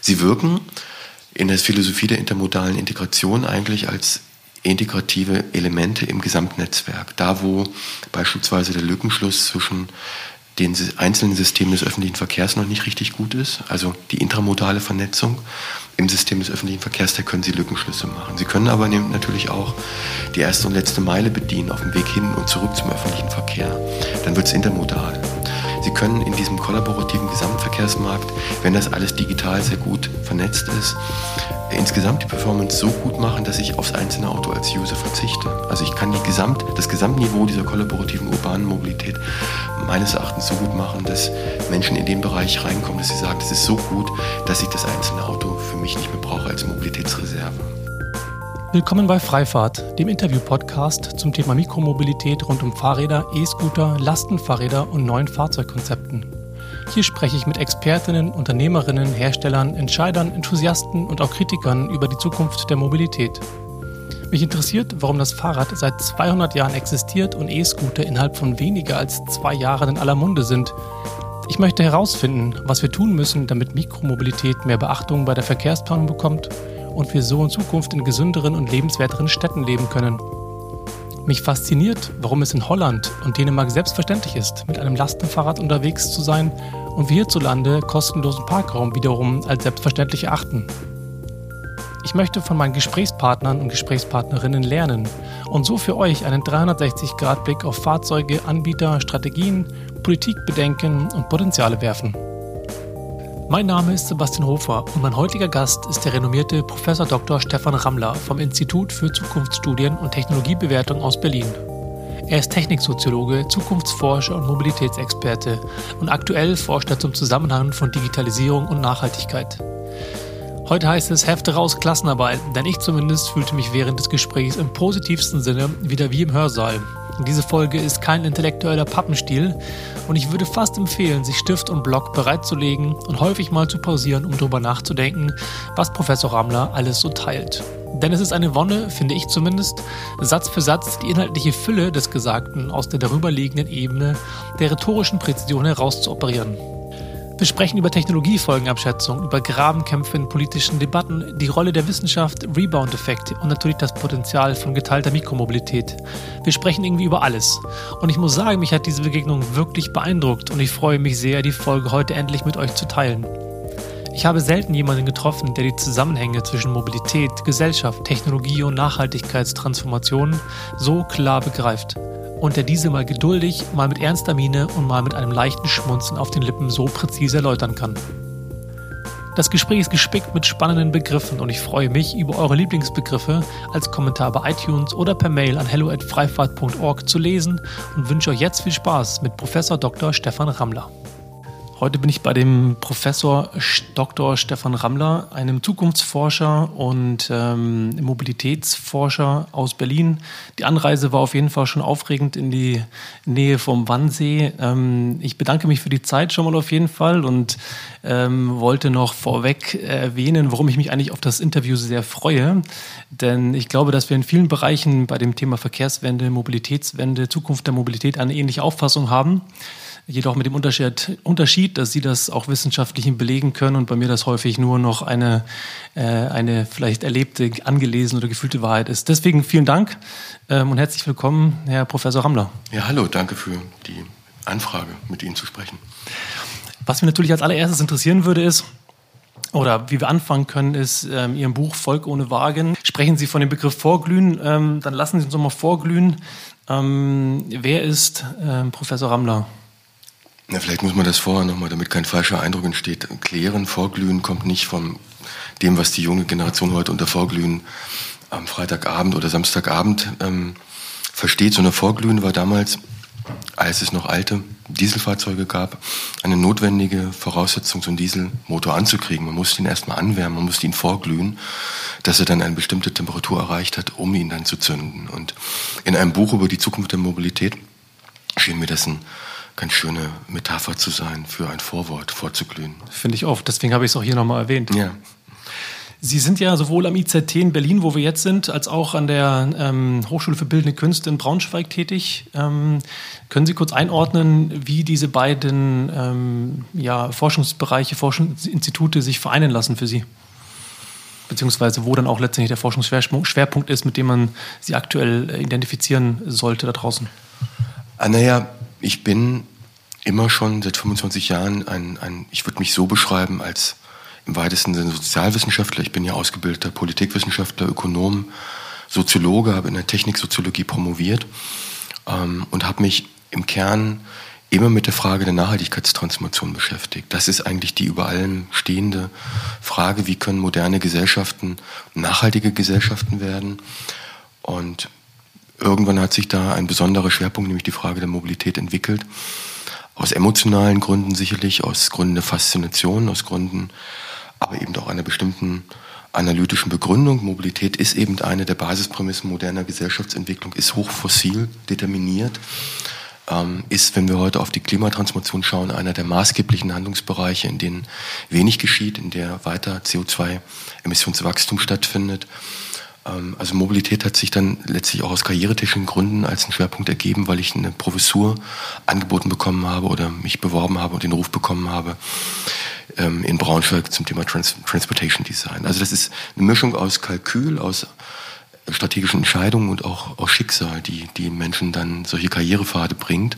Sie wirken in der Philosophie der intermodalen Integration eigentlich als integrative Elemente im Gesamtnetzwerk. Da, wo beispielsweise der Lückenschluss zwischen den einzelnen Systemen des öffentlichen Verkehrs noch nicht richtig gut ist, also die intramodale Vernetzung im System des öffentlichen Verkehrs, da können Sie Lückenschlüsse machen. Sie können aber natürlich auch die erste und letzte Meile bedienen auf dem Weg hin und zurück zum öffentlichen Verkehr. Dann wird es intermodal. Sie können in diesem kollaborativen Gesamtverkehrsmarkt, wenn das alles digital sehr gut vernetzt ist, insgesamt die Performance so gut machen, dass ich aufs einzelne Auto als User verzichte. Also ich kann Gesamt, das Gesamtniveau dieser kollaborativen urbanen Mobilität meines Erachtens so gut machen, dass Menschen in den Bereich reinkommen, dass sie sagen, das ist so gut, dass ich das einzelne Auto für mich nicht mehr brauche als Mobilitätsreserve. Willkommen bei Freifahrt, dem Interview-Podcast zum Thema Mikromobilität rund um Fahrräder, E-Scooter, Lastenfahrräder und neuen Fahrzeugkonzepten. Hier spreche ich mit Expertinnen, Unternehmerinnen, Herstellern, Entscheidern, Enthusiasten und auch Kritikern über die Zukunft der Mobilität. Mich interessiert, warum das Fahrrad seit 200 Jahren existiert und E-Scooter innerhalb von weniger als zwei Jahren in aller Munde sind. Ich möchte herausfinden, was wir tun müssen, damit Mikromobilität mehr Beachtung bei der Verkehrsplanung bekommt und wir so in Zukunft in gesünderen und lebenswerteren Städten leben können. Mich fasziniert, warum es in Holland und Dänemark selbstverständlich ist, mit einem Lastenfahrrad unterwegs zu sein und wir hierzulande kostenlosen Parkraum wiederum als selbstverständlich erachten. Ich möchte von meinen Gesprächspartnern und Gesprächspartnerinnen lernen und so für euch einen 360-Grad-Blick auf Fahrzeuge, Anbieter, Strategien, Politikbedenken und Potenziale werfen. Mein Name ist Sebastian Hofer und mein heutiger Gast ist der renommierte Prof. Dr. Stefan Rammler vom Institut für Zukunftsstudien und Technologiebewertung aus Berlin. Er ist Techniksoziologe, Zukunftsforscher und Mobilitätsexperte und aktuell forscht er zum Zusammenhang von Digitalisierung und Nachhaltigkeit. Heute heißt es Hefte raus, Klassenarbeit, denn ich zumindest fühlte mich während des Gesprächs im positivsten Sinne wieder wie im Hörsaal. Diese Folge ist kein intellektueller Pappenstiel und ich würde fast empfehlen, sich Stift und Block bereitzulegen und häufig mal zu pausieren, um darüber nachzudenken, was Professor Rammler alles so teilt. Denn es ist eine Wonne, finde ich zumindest, Satz für Satz die inhaltliche Fülle des Gesagten aus der darüberliegenden Ebene der rhetorischen Präzision herauszuoperieren. Wir sprechen über Technologiefolgenabschätzung, über Grabenkämpfe in politischen Debatten, die Rolle der Wissenschaft, Rebound-Effekte und natürlich das Potenzial von geteilter Mikromobilität. Wir sprechen irgendwie über alles. Und ich muss sagen, mich hat diese Begegnung wirklich beeindruckt und ich freue mich sehr, die Folge heute endlich mit euch zu teilen. Ich habe selten jemanden getroffen, der die Zusammenhänge zwischen Mobilität, Gesellschaft, Technologie und Nachhaltigkeitstransformation so klar begreift und der diese mal geduldig, mal mit ernster Miene und mal mit einem leichten Schmunzeln auf den Lippen so präzise erläutern kann. Das Gespräch ist gespickt mit spannenden Begriffen und ich freue mich über eure Lieblingsbegriffe als Kommentar bei iTunes oder per Mail an hello@freifahrt.org zu lesen und wünsche euch jetzt viel Spaß mit Professor Dr. Stefan Rammler. Heute bin ich bei dem Professor Dr. Stefan Rammler, einem Zukunftsforscher und ähm, Mobilitätsforscher aus Berlin. Die Anreise war auf jeden Fall schon aufregend in die Nähe vom Wannsee. Ähm, ich bedanke mich für die Zeit schon mal auf jeden Fall und ähm, wollte noch vorweg erwähnen, warum ich mich eigentlich auf das Interview sehr freue. Denn ich glaube, dass wir in vielen Bereichen bei dem Thema Verkehrswende, Mobilitätswende, Zukunft der Mobilität eine ähnliche Auffassung haben jedoch mit dem Unterschied, dass Sie das auch wissenschaftlich belegen können und bei mir das häufig nur noch eine, äh, eine vielleicht erlebte, angelesene oder gefühlte Wahrheit ist. Deswegen vielen Dank ähm, und herzlich willkommen, Herr Professor Rammler. Ja, hallo, danke für die Anfrage, mit Ihnen zu sprechen. Was mich natürlich als allererstes interessieren würde, ist, oder wie wir anfangen können, ist ähm, Ihrem Buch Volk ohne Wagen. Sprechen Sie von dem Begriff Vorglühen, ähm, dann lassen Sie uns nochmal vorglühen. Ähm, wer ist ähm, Professor Rammler? Na, vielleicht muss man das vorher nochmal, damit kein falscher Eindruck entsteht, klären. Vorglühen kommt nicht von dem, was die junge Generation heute unter Vorglühen am Freitagabend oder Samstagabend ähm, versteht, sondern Vorglühen war damals, als es noch alte Dieselfahrzeuge gab, eine notwendige Voraussetzung, so einen Dieselmotor anzukriegen. Man musste ihn erstmal anwärmen, man musste ihn vorglühen, dass er dann eine bestimmte Temperatur erreicht hat, um ihn dann zu zünden. Und in einem Buch über die Zukunft der Mobilität schien mir das ein ganz schöne Metapher zu sein, für ein Vorwort vorzuglühen. Finde ich oft, deswegen habe ich es auch hier nochmal erwähnt. Ja. Sie sind ja sowohl am IZT in Berlin, wo wir jetzt sind, als auch an der ähm, Hochschule für Bildende Künste in Braunschweig tätig. Ähm, können Sie kurz einordnen, wie diese beiden ähm, ja, Forschungsbereiche, Forschungsinstitute sich vereinen lassen für Sie? Beziehungsweise wo dann auch letztendlich der Forschungsschwerpunkt ist, mit dem man sie aktuell identifizieren sollte da draußen? Ah, naja, ich bin immer schon seit 25 Jahren ein, ein ich würde mich so beschreiben als im weitesten Sinne Sozialwissenschaftler. Ich bin ja ausgebildeter Politikwissenschaftler, Ökonom, Soziologe, habe in der Techniksoziologie promoviert ähm, und habe mich im Kern immer mit der Frage der Nachhaltigkeitstransformation beschäftigt. Das ist eigentlich die über allem stehende Frage, wie können moderne Gesellschaften nachhaltige Gesellschaften werden. Und irgendwann hat sich da ein besonderer Schwerpunkt, nämlich die Frage der Mobilität entwickelt. Aus emotionalen Gründen sicherlich, aus Gründen der Faszination, aus Gründen aber eben auch einer bestimmten analytischen Begründung. Mobilität ist eben eine der Basisprämissen moderner Gesellschaftsentwicklung, ist hochfossil determiniert, ähm, ist, wenn wir heute auf die Klimatransformation schauen, einer der maßgeblichen Handlungsbereiche, in denen wenig geschieht, in der weiter CO2-Emissionswachstum stattfindet. Ähm, also Mobilität hat sich dann letztlich auch aus karrieretechnischen Gründen als ein Schwerpunkt ergeben, weil ich eine Professur angeboten bekommen habe oder mich beworben habe und den Ruf bekommen habe, ähm, in Braunschweig zum Thema Trans Transportation Design. Also das ist eine Mischung aus Kalkül, aus strategischen Entscheidungen und auch aus Schicksal, die die Menschen dann solche Karrierepfade bringt.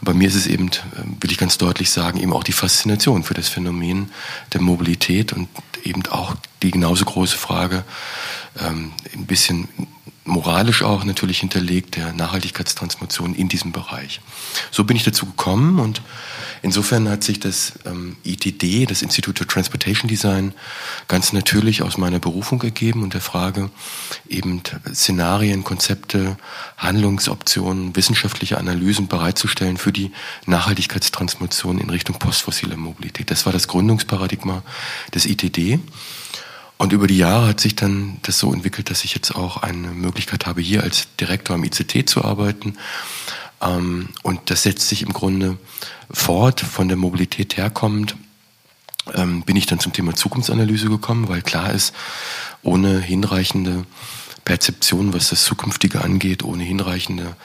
Und bei mir ist es eben, ähm, will ich ganz deutlich sagen, eben auch die Faszination für das Phänomen der Mobilität und eben auch die genauso große Frage, ähm, ein bisschen moralisch auch natürlich hinterlegt, der Nachhaltigkeitstransformation in diesem Bereich. So bin ich dazu gekommen und insofern hat sich das ähm, ITD, das Institute for Transportation Design, ganz natürlich aus meiner Berufung ergeben und der Frage, eben Szenarien, Konzepte, Handlungsoptionen, wissenschaftliche Analysen bereitzustellen für die Nachhaltigkeitstransformation in Richtung postfossile Mobilität. Das war das Gründungsparadigma des ITD. Und über die Jahre hat sich dann das so entwickelt, dass ich jetzt auch eine Möglichkeit habe, hier als Direktor am ICT zu arbeiten. Ähm, und das setzt sich im Grunde fort, von der Mobilität herkommend, ähm, bin ich dann zum Thema Zukunftsanalyse gekommen, weil klar ist, ohne hinreichende Perzeption, was das Zukünftige angeht, ohne hinreichende,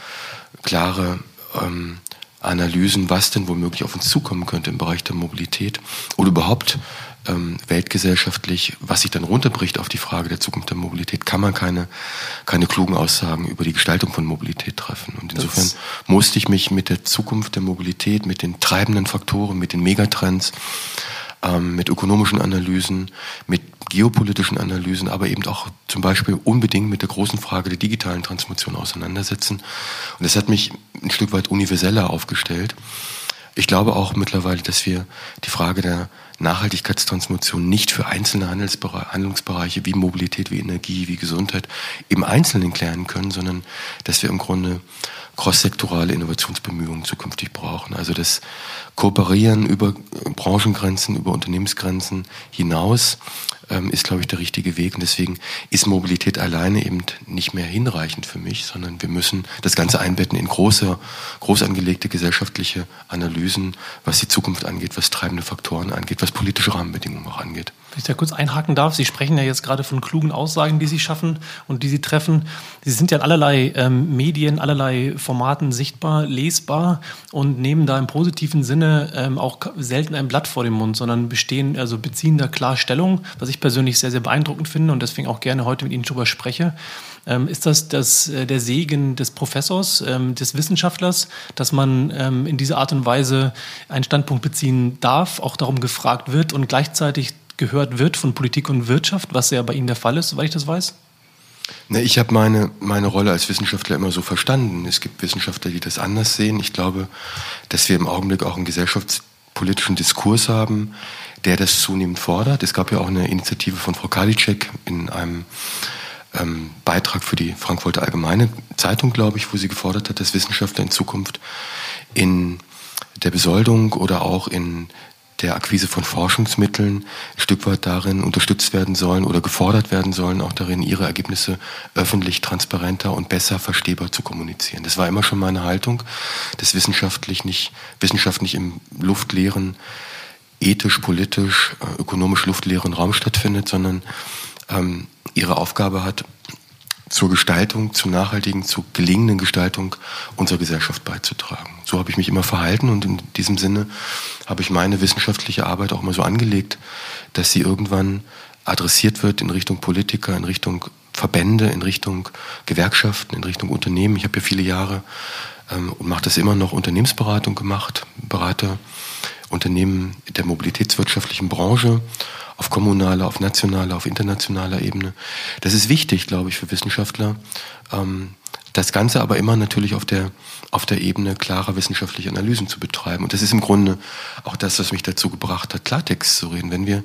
klare ähm, Analysen, was denn womöglich auf uns zukommen könnte im Bereich der Mobilität oder überhaupt ähm, weltgesellschaftlich, was sich dann runterbricht auf die Frage der Zukunft der Mobilität, kann man keine, keine klugen Aussagen über die Gestaltung von Mobilität treffen. Und insofern das musste ich mich mit der Zukunft der Mobilität, mit den treibenden Faktoren, mit den Megatrends, ähm, mit ökonomischen Analysen, mit geopolitischen Analysen, aber eben auch zum Beispiel unbedingt mit der großen Frage der digitalen Transformation auseinandersetzen. Und das hat mich ein Stück weit universeller aufgestellt. Ich glaube auch mittlerweile, dass wir die Frage der Nachhaltigkeitstransformation nicht für einzelne Handlungsbereiche wie Mobilität, wie Energie, wie Gesundheit im Einzelnen klären können, sondern dass wir im Grunde crosssektorale Innovationsbemühungen zukünftig brauchen. Also das Kooperieren über Branchengrenzen, über Unternehmensgrenzen hinaus ähm, ist, glaube ich, der richtige Weg. Und deswegen ist Mobilität alleine eben nicht mehr hinreichend für mich, sondern wir müssen das Ganze einbetten in große, groß angelegte gesellschaftliche Analysen, was die Zukunft angeht, was treibende Faktoren angeht, was politische Rahmenbedingungen auch angeht. Wenn ich da kurz einhaken darf, Sie sprechen ja jetzt gerade von klugen Aussagen, die Sie schaffen und die Sie treffen. Sie sind ja in allerlei ähm, Medien, allerlei Formaten sichtbar, lesbar und nehmen da im positiven Sinne ähm, auch selten ein Blatt vor den Mund, sondern bestehen, also beziehen da klar Stellung, was ich persönlich sehr, sehr beeindruckend finde und deswegen auch gerne heute mit Ihnen darüber spreche. Ähm, ist das, das äh, der Segen des Professors, ähm, des Wissenschaftlers, dass man ähm, in dieser Art und Weise einen Standpunkt beziehen darf, auch darum gefragt wird und gleichzeitig gehört wird von Politik und Wirtschaft, was ja bei Ihnen der Fall ist, soweit ich das weiß? Ne, ich habe meine, meine Rolle als Wissenschaftler immer so verstanden. Es gibt Wissenschaftler, die das anders sehen. Ich glaube, dass wir im Augenblick auch einen gesellschaftspolitischen Diskurs haben, der das zunehmend fordert. Es gab ja auch eine Initiative von Frau Karliczek in einem ähm, Beitrag für die Frankfurter Allgemeine Zeitung, glaube ich, wo sie gefordert hat, dass Wissenschaftler in Zukunft in der Besoldung oder auch in der Akquise von Forschungsmitteln ein Stück weit darin unterstützt werden sollen oder gefordert werden sollen, auch darin ihre Ergebnisse öffentlich, transparenter und besser verstehbar zu kommunizieren. Das war immer schon meine Haltung, dass wissenschaftlich nicht, Wissenschaft nicht im luftleeren ethisch, politisch, äh, ökonomisch luftleeren Raum stattfindet, sondern ähm, ihre Aufgabe hat, zur Gestaltung, zur nachhaltigen, zur gelingenden Gestaltung unserer Gesellschaft beizutragen. So habe ich mich immer verhalten und in diesem Sinne habe ich meine wissenschaftliche Arbeit auch immer so angelegt, dass sie irgendwann adressiert wird in Richtung Politiker, in Richtung Verbände, in Richtung Gewerkschaften, in Richtung Unternehmen. Ich habe ja viele Jahre ähm, und mache das immer noch Unternehmensberatung gemacht, berate Unternehmen der mobilitätswirtschaftlichen Branche auf kommunaler, auf nationaler, auf internationaler Ebene. Das ist wichtig, glaube ich, für Wissenschaftler. Ähm, das Ganze aber immer natürlich auf der, auf der Ebene klarer wissenschaftlicher Analysen zu betreiben. Und das ist im Grunde auch das, was mich dazu gebracht hat, Klartext zu reden. Wenn wir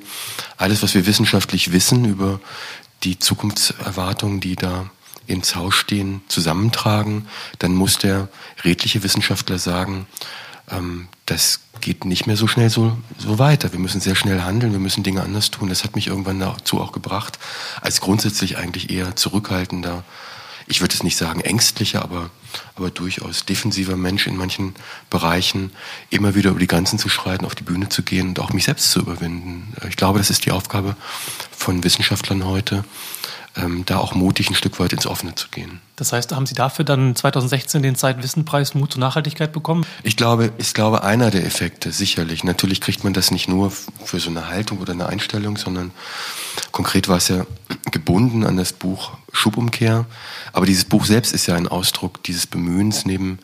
alles, was wir wissenschaftlich wissen über die Zukunftserwartungen, die da ins Haus stehen, zusammentragen, dann muss der redliche Wissenschaftler sagen, ähm, das geht nicht mehr so schnell so, so weiter. Wir müssen sehr schnell handeln, wir müssen Dinge anders tun. Das hat mich irgendwann dazu auch gebracht, als grundsätzlich eigentlich eher zurückhaltender, ich würde es nicht sagen ängstlicher, aber, aber durchaus defensiver Mensch in manchen Bereichen, immer wieder über die Grenzen zu schreiten, auf die Bühne zu gehen und auch mich selbst zu überwinden. Ich glaube, das ist die Aufgabe von Wissenschaftlern heute, ähm, da auch mutig ein Stück weit ins Offene zu gehen. Das heißt, haben Sie dafür dann 2016 den Zeitwissenpreis Mut zur Nachhaltigkeit bekommen? Ich glaube, ich glaube, einer der Effekte, sicherlich. Natürlich kriegt man das nicht nur für so eine Haltung oder eine Einstellung, sondern konkret war es ja gebunden an das Buch Schubumkehr. Aber dieses Buch selbst ist ja ein Ausdruck dieses Bemühens neben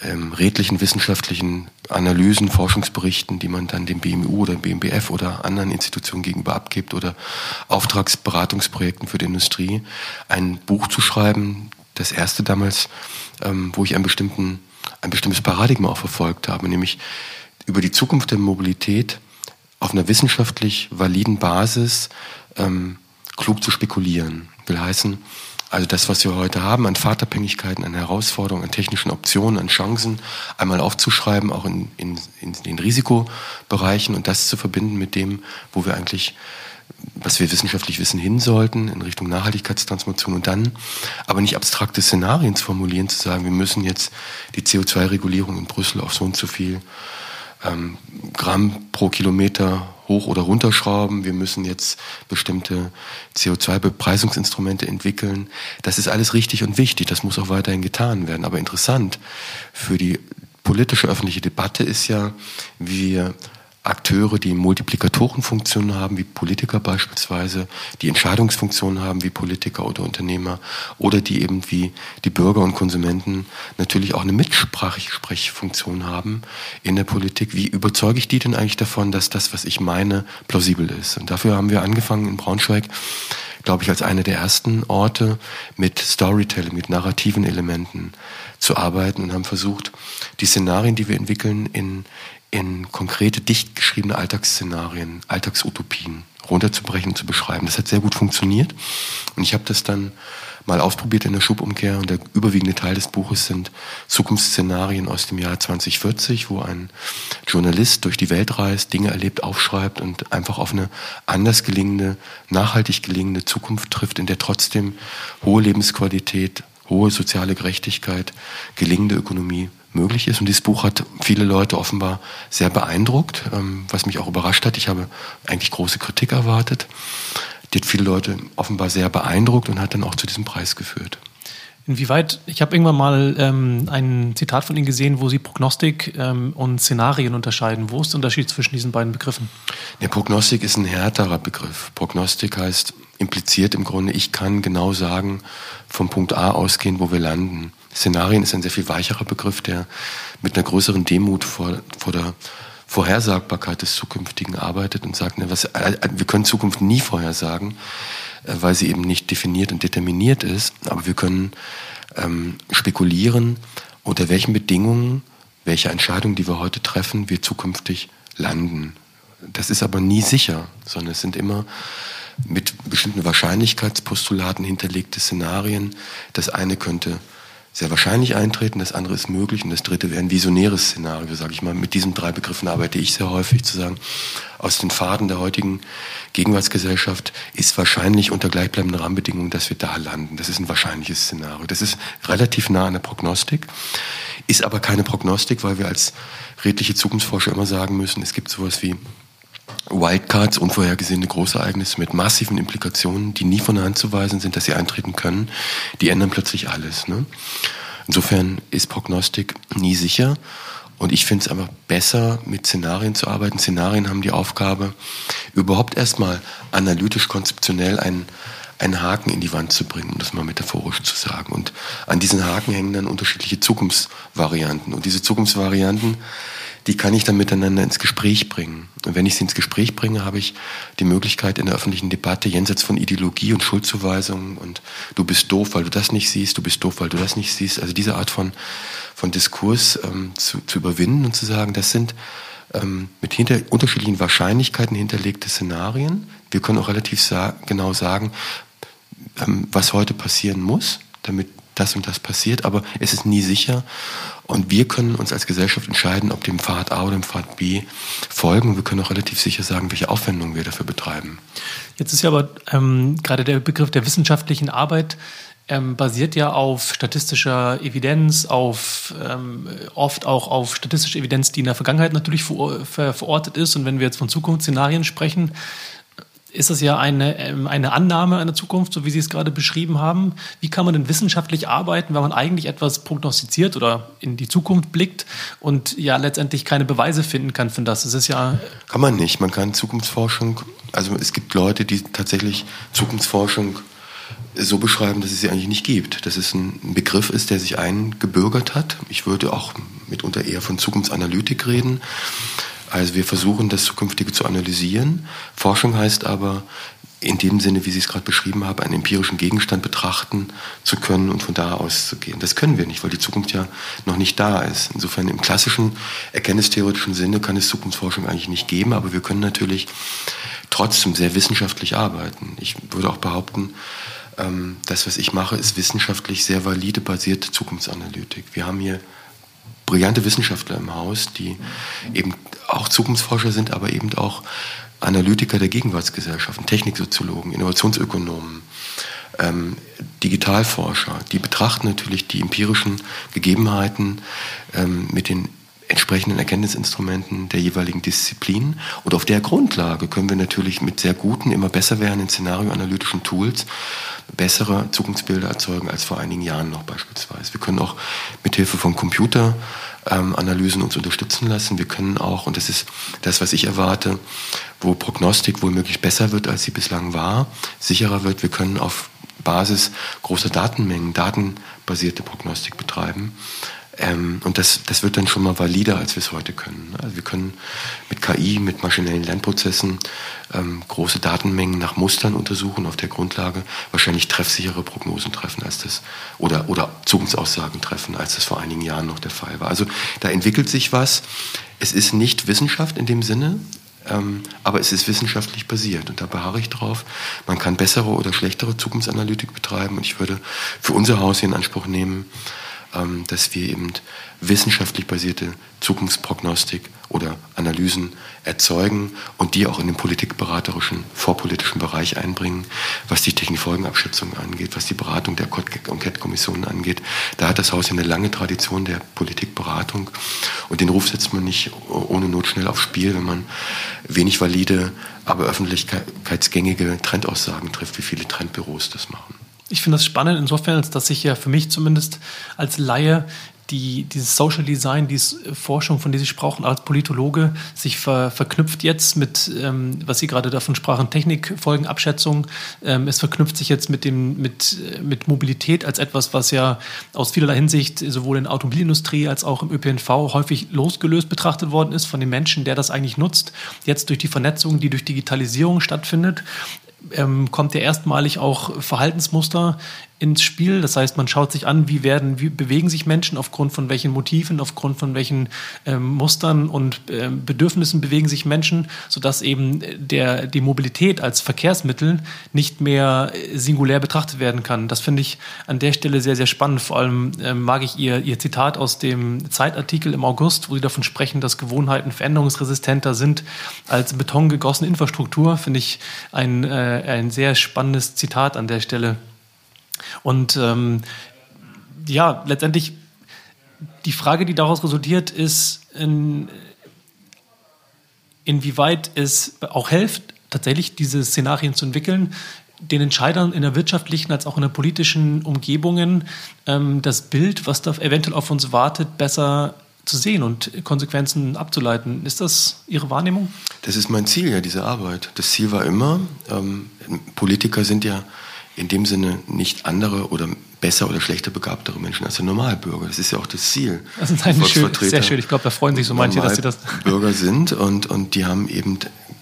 ähm, redlichen wissenschaftlichen Analysen, Forschungsberichten, die man dann dem BMU oder dem BMBF oder anderen Institutionen gegenüber abgibt oder Auftragsberatungsprojekten für die Industrie, ein Buch zu schreiben, das erste damals, ähm, wo ich einen bestimmten, ein bestimmtes Paradigma auch verfolgt habe, nämlich über die Zukunft der Mobilität auf einer wissenschaftlich validen Basis ähm, klug zu spekulieren. Will heißen, also das, was wir heute haben an Fahrtabhängigkeiten, an Herausforderungen, an technischen Optionen, an Chancen, einmal aufzuschreiben, auch in, in, in den Risikobereichen und das zu verbinden mit dem, wo wir eigentlich was wir wissenschaftlich wissen, hin sollten in Richtung Nachhaltigkeitstransformation und dann aber nicht abstrakte Szenarien zu formulieren, zu sagen, wir müssen jetzt die CO2-Regulierung in Brüssel auf so und so viel ähm, Gramm pro Kilometer hoch oder runterschrauben. Wir müssen jetzt bestimmte CO2-Bepreisungsinstrumente entwickeln. Das ist alles richtig und wichtig. Das muss auch weiterhin getan werden. Aber interessant für die politische öffentliche Debatte ist ja, wie wir Akteure, die Multiplikatorenfunktionen haben, wie Politiker beispielsweise, die Entscheidungsfunktionen haben, wie Politiker oder Unternehmer, oder die eben wie die Bürger und Konsumenten natürlich auch eine Mitsprechfunktion haben in der Politik. Wie überzeuge ich die denn eigentlich davon, dass das, was ich meine, plausibel ist? Und dafür haben wir angefangen in Braunschweig, glaube ich, als eine der ersten Orte mit Storytelling, mit narrativen Elementen zu arbeiten und haben versucht, die Szenarien, die wir entwickeln, in, in konkrete, dicht geschriebene Alltagsszenarien, Alltagsutopien runterzubrechen und zu beschreiben. Das hat sehr gut funktioniert. Und ich habe das dann mal ausprobiert in der Schubumkehr. Und der überwiegende Teil des Buches sind Zukunftsszenarien aus dem Jahr 2040, wo ein Journalist durch die Welt reist, Dinge erlebt, aufschreibt und einfach auf eine anders gelingende, nachhaltig gelingende Zukunft trifft, in der trotzdem hohe Lebensqualität, hohe soziale Gerechtigkeit, gelingende Ökonomie möglich ist. Und dieses Buch hat viele Leute offenbar sehr beeindruckt, ähm, was mich auch überrascht hat. Ich habe eigentlich große Kritik erwartet. Die hat viele Leute offenbar sehr beeindruckt und hat dann auch zu diesem Preis geführt. Inwieweit, ich habe irgendwann mal ähm, ein Zitat von Ihnen gesehen, wo Sie Prognostik ähm, und Szenarien unterscheiden. Wo ist der Unterschied zwischen diesen beiden Begriffen? Der Prognostik ist ein härterer Begriff. Prognostik heißt, impliziert im Grunde, ich kann genau sagen, vom Punkt A ausgehen, wo wir landen. Szenarien ist ein sehr viel weicherer Begriff, der mit einer größeren Demut vor, vor der Vorhersagbarkeit des Zukünftigen arbeitet und sagt, ne, was, äh, wir können Zukunft nie vorhersagen, äh, weil sie eben nicht definiert und determiniert ist, aber wir können ähm, spekulieren, unter welchen Bedingungen, welche Entscheidungen, die wir heute treffen, wir zukünftig landen. Das ist aber nie sicher, sondern es sind immer mit bestimmten Wahrscheinlichkeitspostulaten hinterlegte Szenarien. Das eine könnte sehr wahrscheinlich eintreten, das andere ist möglich und das dritte wäre ein visionäres Szenario, sage ich mal. Mit diesen drei Begriffen arbeite ich sehr häufig, zu sagen, aus den Faden der heutigen Gegenwartsgesellschaft ist wahrscheinlich unter gleichbleibenden Rahmenbedingungen, dass wir da landen. Das ist ein wahrscheinliches Szenario. Das ist relativ nah an der Prognostik, ist aber keine Prognostik, weil wir als redliche Zukunftsforscher immer sagen müssen, es gibt sowas wie Wildcards, unvorhergesehene Großereignisse mit massiven Implikationen, die nie von der Hand zu weisen sind, dass sie eintreten können, die ändern plötzlich alles. Ne? Insofern ist Prognostik nie sicher. Und ich finde es einfach besser, mit Szenarien zu arbeiten. Szenarien haben die Aufgabe, überhaupt erstmal analytisch, konzeptionell einen, einen Haken in die Wand zu bringen, um das mal metaphorisch zu sagen. Und an diesen Haken hängen dann unterschiedliche Zukunftsvarianten. Und diese Zukunftsvarianten die kann ich dann miteinander ins Gespräch bringen. Und wenn ich sie ins Gespräch bringe, habe ich die Möglichkeit in der öffentlichen Debatte jenseits von Ideologie und Schuldzuweisungen und du bist doof, weil du das nicht siehst, du bist doof, weil du das nicht siehst, also diese Art von, von Diskurs ähm, zu, zu überwinden und zu sagen, das sind ähm, mit hinter, unterschiedlichen Wahrscheinlichkeiten hinterlegte Szenarien. Wir können auch relativ sa genau sagen, ähm, was heute passieren muss, damit das und das passiert, aber es ist nie sicher. Und wir können uns als Gesellschaft entscheiden, ob dem Pfad A oder dem Pfad B folgen. Wir können auch relativ sicher sagen, welche Aufwendungen wir dafür betreiben. Jetzt ist ja aber ähm, gerade der Begriff der wissenschaftlichen Arbeit ähm, basiert ja auf statistischer Evidenz, auf ähm, oft auch auf statistischer Evidenz, die in der Vergangenheit natürlich ver verortet ist. Und wenn wir jetzt von Zukunftsszenarien sprechen, ist das ja eine, ähm, eine Annahme einer Zukunft, so wie Sie es gerade beschrieben haben. Wie kann man denn wissenschaftlich arbeiten, wenn man eigentlich etwas prognostiziert oder in die Zukunft blickt und ja letztendlich keine Beweise finden kann für das? Das ist ja. Kann man nicht. Man kann Zukunftsforschung, also es gibt Leute, die tatsächlich Zukunftsforschung so beschreiben, dass es sie eigentlich nicht gibt. Dass es ein Begriff ist, der sich eingebürgert hat. Ich würde auch mitunter eher von Zukunftsanalytik reden. Also wir versuchen, das Zukünftige zu analysieren. Forschung heißt aber, in dem Sinne, wie Sie es gerade beschrieben haben, einen empirischen Gegenstand betrachten zu können und von da aus zu gehen. Das können wir nicht, weil die Zukunft ja noch nicht da ist. Insofern im klassischen erkenntnistheoretischen Sinne kann es Zukunftsforschung eigentlich nicht geben, aber wir können natürlich trotzdem sehr wissenschaftlich arbeiten. Ich würde auch behaupten, ähm, das, was ich mache, ist wissenschaftlich sehr valide basierte Zukunftsanalytik. Wir haben hier brillante Wissenschaftler im Haus, die eben auch Zukunftsforscher sind, aber eben auch Analytiker der Gegenwartsgesellschaften, Techniksoziologen, Innovationsökonomen, ähm, Digitalforscher, die betrachten natürlich die empirischen Gegebenheiten ähm, mit den entsprechenden Erkenntnisinstrumenten der jeweiligen Disziplin. Und auf der Grundlage können wir natürlich mit sehr guten, immer besser werdenden szenarioanalytischen Tools bessere Zukunftsbilder erzeugen als vor einigen Jahren noch beispielsweise. Wir können auch mit Hilfe von Computeranalysen uns unterstützen lassen. Wir können auch, und das ist das, was ich erwarte, wo Prognostik wohl möglich besser wird, als sie bislang war, sicherer wird. Wir können auf Basis großer Datenmengen datenbasierte Prognostik betreiben. Ähm, und das, das wird dann schon mal valider, als wir es heute können. Also wir können mit KI, mit maschinellen Lernprozessen ähm, große Datenmengen nach Mustern untersuchen, auf der Grundlage wahrscheinlich treffsichere Prognosen treffen als das oder, oder Zukunftsaussagen treffen, als das vor einigen Jahren noch der Fall war. Also da entwickelt sich was. Es ist nicht Wissenschaft in dem Sinne, ähm, aber es ist wissenschaftlich basiert und da beharre ich drauf. Man kann bessere oder schlechtere Zukunftsanalytik betreiben und ich würde für unser Haus hier in Anspruch nehmen, dass wir eben wissenschaftlich basierte Zukunftsprognostik oder Analysen erzeugen und die auch in den politikberaterischen, vorpolitischen Bereich einbringen, was die Technikfolgenabschätzung angeht, was die Beratung der Enquete-Kommissionen angeht. Da hat das Haus eine lange Tradition der Politikberatung und den Ruf setzt man nicht ohne Not schnell aufs Spiel, wenn man wenig valide, aber öffentlichkeitsgängige Trendaussagen trifft, wie viele Trendbüros das machen. Ich finde das spannend insofern, als dass ich ja für mich zumindest als Laie die, dieses Social Design, diese Forschung, von der Sie sprachen, als Politologe, sich ver, verknüpft jetzt mit, ähm, was Sie gerade davon sprachen, Technikfolgenabschätzung. Ähm, es verknüpft sich jetzt mit, dem, mit, mit Mobilität als etwas, was ja aus vielerlei Hinsicht sowohl in der Automobilindustrie als auch im ÖPNV häufig losgelöst betrachtet worden ist von dem Menschen, der das eigentlich nutzt. Jetzt durch die Vernetzung, die durch Digitalisierung stattfindet, ähm, kommt ja erstmalig auch Verhaltensmuster ins Spiel. Das heißt, man schaut sich an, wie werden, wie bewegen sich Menschen aufgrund von welchen Motiven, aufgrund von welchen ähm, Mustern und ähm, Bedürfnissen bewegen sich Menschen, sodass eben der, die Mobilität als Verkehrsmittel nicht mehr singulär betrachtet werden kann. Das finde ich an der Stelle sehr, sehr spannend. Vor allem ähm, mag ich ihr, ihr Zitat aus dem Zeitartikel im August, wo Sie davon sprechen, dass Gewohnheiten veränderungsresistenter sind als betongegossene Infrastruktur, finde ich ein, äh, ein sehr spannendes Zitat an der Stelle. Und ähm, ja, letztendlich die Frage, die daraus resultiert, ist, in, inwieweit es auch hilft, tatsächlich diese Szenarien zu entwickeln, den Entscheidern in der wirtschaftlichen als auch in der politischen Umgebungen ähm, das Bild, was da eventuell auf uns wartet, besser zu sehen und Konsequenzen abzuleiten. Ist das Ihre Wahrnehmung? Das ist mein Ziel, ja, diese Arbeit. Das Ziel war immer, ähm, Politiker sind ja in dem Sinne nicht andere oder besser oder schlechter begabtere Menschen als der Normalbürger. Das ist ja auch das Ziel. Das ist ein schön, sehr schön. Ich glaube, da freuen sich so manche, dass sie das. Bürger sind und, und die haben eben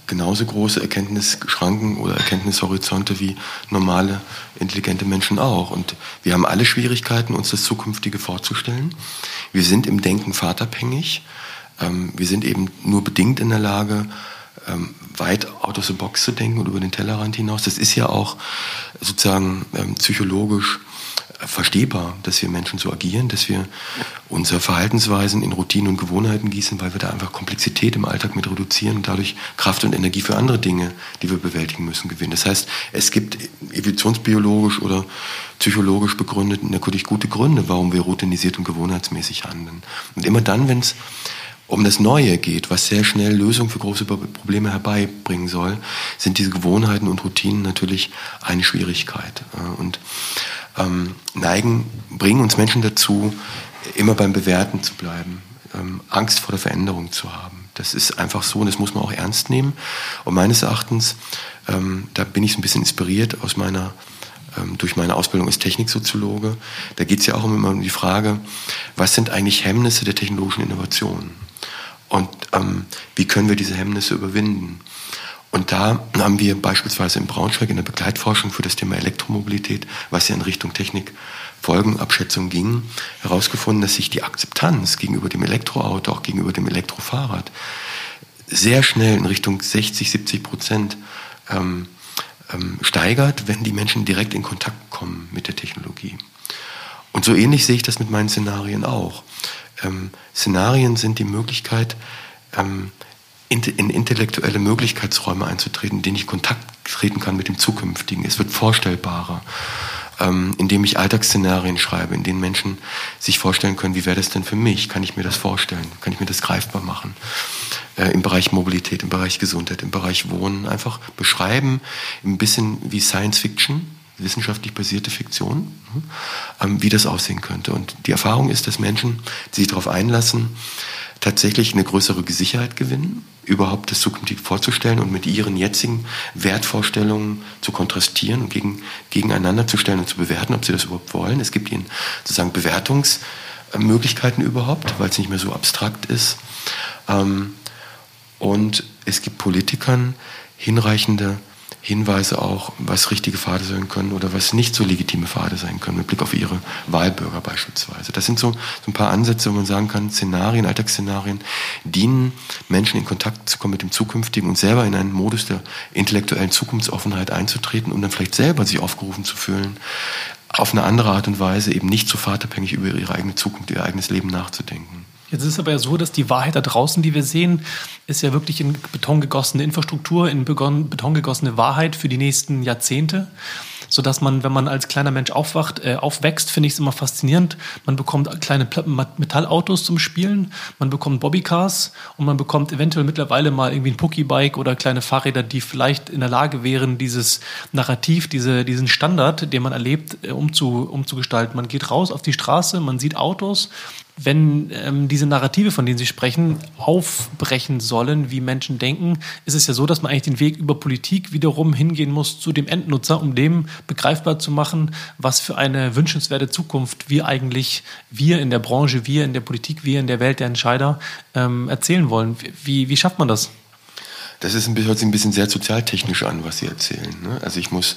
genauso große Erkenntnisschranken oder Erkenntnishorizonte wie normale, intelligente Menschen auch. Und wir haben alle Schwierigkeiten, uns das Zukünftige vorzustellen. Wir sind im Denken vaterabhängig. Ähm, wir sind eben nur bedingt in der Lage, ähm, weit out of the box zu denken und über den Tellerrand hinaus. Das ist ja auch sozusagen ähm, psychologisch verstehbar, dass wir Menschen so agieren, dass wir unsere Verhaltensweisen in Routinen und Gewohnheiten gießen, weil wir da einfach Komplexität im Alltag mit reduzieren und dadurch Kraft und Energie für andere Dinge, die wir bewältigen müssen, gewinnen. Das heißt, es gibt evolutionsbiologisch oder psychologisch begründet natürlich gute Gründe, warum wir routinisiert und gewohnheitsmäßig handeln. Und immer dann, wenn es um das Neue geht, was sehr schnell Lösungen für große Probleme herbeibringen soll, sind diese Gewohnheiten und Routinen natürlich eine Schwierigkeit. Und ähm, neigen, bringen uns Menschen dazu, immer beim Bewerten zu bleiben, ähm, Angst vor der Veränderung zu haben. Das ist einfach so und das muss man auch ernst nehmen. Und meines Erachtens, ähm, da bin ich ein bisschen inspiriert aus meiner ähm, durch meine Ausbildung als Techniksoziologe. Da geht es ja auch immer um die Frage, was sind eigentlich Hemmnisse der technologischen Innovation? Und ähm, wie können wir diese Hemmnisse überwinden? Und da haben wir beispielsweise in Braunschweig in der Begleitforschung für das Thema Elektromobilität, was ja in Richtung Technikfolgenabschätzung ging, herausgefunden, dass sich die Akzeptanz gegenüber dem Elektroauto, auch gegenüber dem Elektrofahrrad, sehr schnell in Richtung 60, 70 Prozent ähm, ähm, steigert, wenn die Menschen direkt in Kontakt kommen mit der Technologie. Und so ähnlich sehe ich das mit meinen Szenarien auch. Ähm, Szenarien sind die Möglichkeit, ähm, in intellektuelle Möglichkeitsräume einzutreten, in denen ich Kontakt treten kann mit dem Zukünftigen. Es wird vorstellbarer, ähm, indem ich Alltagsszenarien schreibe, in denen Menschen sich vorstellen können, wie wäre das denn für mich? Kann ich mir das vorstellen? Kann ich mir das greifbar machen? Äh, Im Bereich Mobilität, im Bereich Gesundheit, im Bereich Wohnen einfach beschreiben, ein bisschen wie Science Fiction, wissenschaftlich basierte Fiktion, ähm, wie das aussehen könnte. Und die Erfahrung ist, dass Menschen, die sich darauf einlassen, tatsächlich eine größere Sicherheit gewinnen, überhaupt das zukünftig vorzustellen und mit ihren jetzigen Wertvorstellungen zu kontrastieren und gegen, gegeneinander zu stellen und zu bewerten, ob sie das überhaupt wollen. Es gibt ihnen sozusagen Bewertungsmöglichkeiten überhaupt, weil es nicht mehr so abstrakt ist. Ähm, und es gibt Politikern hinreichende Hinweise auch, was richtige Pfade sein können oder was nicht so legitime Pfade sein können, mit Blick auf ihre Wahlbürger beispielsweise. Das sind so, so ein paar Ansätze, wo man sagen kann, Szenarien, Alltagsszenarien dienen Menschen in Kontakt zu kommen mit dem Zukünftigen und selber in einen Modus der intellektuellen Zukunftsoffenheit einzutreten und dann vielleicht selber sich aufgerufen zu fühlen, auf eine andere Art und Weise eben nicht so vaterabhängig über ihre eigene Zukunft, ihr eigenes Leben nachzudenken. Jetzt ist es aber ja so, dass die Wahrheit da draußen, die wir sehen, ist ja wirklich in Beton gegossene Infrastruktur, in Beton gegossene Wahrheit für die nächsten Jahrzehnte sodass man, wenn man als kleiner Mensch aufwacht, äh, aufwächst, finde ich es immer faszinierend. Man bekommt kleine Metallautos zum Spielen, man bekommt Bobbycars und man bekommt eventuell mittlerweile mal irgendwie ein Pokibike oder kleine Fahrräder, die vielleicht in der Lage wären, dieses Narrativ, diese, diesen Standard, den man erlebt, äh, umzu, umzugestalten. Man geht raus auf die Straße, man sieht Autos wenn ähm, diese Narrative, von denen Sie sprechen, aufbrechen sollen, wie Menschen denken, ist es ja so, dass man eigentlich den Weg über Politik wiederum hingehen muss zu dem Endnutzer, um dem begreifbar zu machen, was für eine wünschenswerte Zukunft wir eigentlich, wir in der Branche, wir in der Politik, wir in der Welt der Entscheider ähm, erzählen wollen. Wie, wie schafft man das? Das ist ein, hört sich ein bisschen sehr sozialtechnisch an, was Sie erzählen. Ne? Also ich muss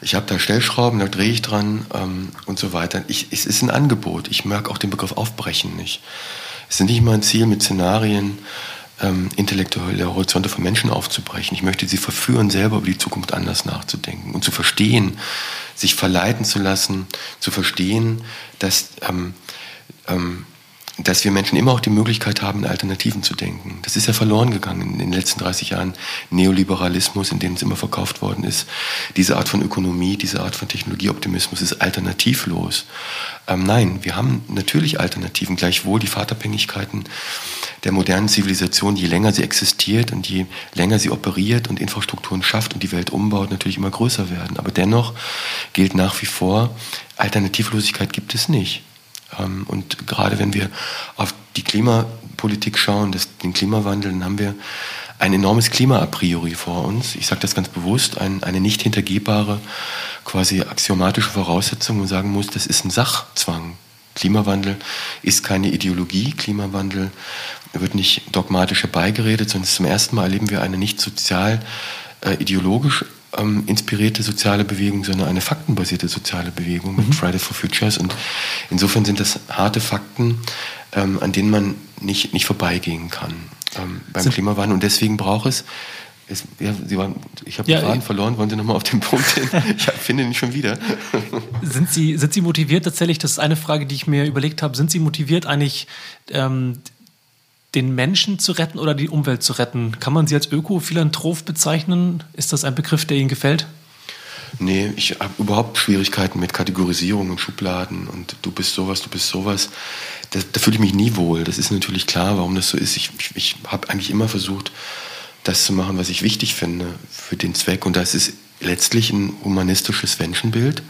ich habe da Stellschrauben, da drehe ich dran ähm, und so weiter. Ich, es ist ein Angebot. Ich merke auch den Begriff Aufbrechen nicht. Es ist nicht mein Ziel, mit Szenarien ähm, intellektuelle Horizonte von Menschen aufzubrechen. Ich möchte sie verführen, selber über die Zukunft anders nachzudenken und zu verstehen, sich verleiten zu lassen, zu verstehen, dass ähm, ähm, dass wir Menschen immer auch die Möglichkeit haben, in Alternativen zu denken. Das ist ja verloren gegangen in den letzten 30 Jahren. Neoliberalismus, in dem es immer verkauft worden ist. Diese Art von Ökonomie, diese Art von Technologieoptimismus ist alternativlos. Ähm, nein, wir haben natürlich Alternativen. Gleichwohl die Vaterabhängigkeiten der modernen Zivilisation, je länger sie existiert und je länger sie operiert und Infrastrukturen schafft und die Welt umbaut, natürlich immer größer werden. Aber dennoch gilt nach wie vor, Alternativlosigkeit gibt es nicht. Ähm, und gerade wenn wir auf die Klimapolitik schauen, das, den Klimawandel, dann haben wir ein enormes Klima a priori vor uns. Ich sage das ganz bewusst, ein, eine nicht hintergehbare, quasi axiomatische Voraussetzung, wo man sagen muss, das ist ein Sachzwang. Klimawandel ist keine Ideologie, Klimawandel wird nicht dogmatisch herbeigeredet, sondern zum ersten Mal erleben wir eine nicht sozial äh, ideologisch ähm, inspirierte soziale Bewegung, sondern eine faktenbasierte soziale Bewegung mit mhm. Friday for Futures. Und insofern sind das harte Fakten, ähm, an denen man nicht, nicht vorbeigehen kann ähm, beim sind Klimawandel. Und deswegen braucht es es, ja, Sie waren, ich habe ja, den Faden verloren. Wollen Sie nochmal auf den Punkt hin? Ich finde ihn schon wieder. sind, Sie, sind Sie motiviert tatsächlich? Das ist eine Frage, die ich mir überlegt habe. Sind Sie motiviert, eigentlich ähm, den Menschen zu retten oder die Umwelt zu retten. Kann man sie als Öko-Philanthrop bezeichnen? Ist das ein Begriff, der Ihnen gefällt? Nee, ich habe überhaupt Schwierigkeiten mit Kategorisierung und Schubladen und du bist sowas, du bist sowas. Da, da fühle ich mich nie wohl. Das ist natürlich klar, warum das so ist. Ich, ich, ich habe eigentlich immer versucht, das zu machen, was ich wichtig finde für den Zweck. Und das ist letztlich ein humanistisches Menschenbild.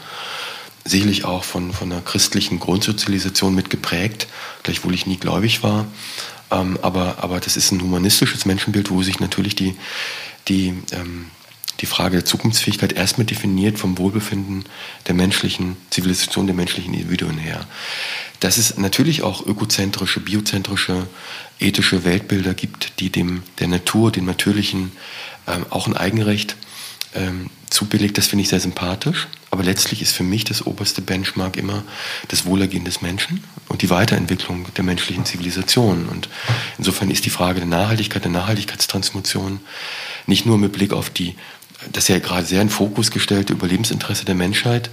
Sicherlich auch von, von einer christlichen Grundsozialisation mitgeprägt, gleichwohl ich nie gläubig war. Ähm, aber, aber das ist ein humanistisches Menschenbild, wo sich natürlich die, die, ähm, die Frage der Zukunftsfähigkeit erstmal definiert vom Wohlbefinden der menschlichen Zivilisation, der menschlichen Individuen her. Dass es natürlich auch ökozentrische, biozentrische, ethische Weltbilder gibt, die dem der Natur, dem Natürlichen ähm, auch ein Eigenrecht ähm, zubilligt, das finde ich sehr sympathisch. Aber letztlich ist für mich das oberste Benchmark immer das Wohlergehen des Menschen und die Weiterentwicklung der menschlichen Zivilisation. Und insofern ist die Frage der Nachhaltigkeit, der Nachhaltigkeitstransformation nicht nur mit Blick auf die, das ist ja gerade sehr in Fokus gestellte Überlebensinteresse der Menschheit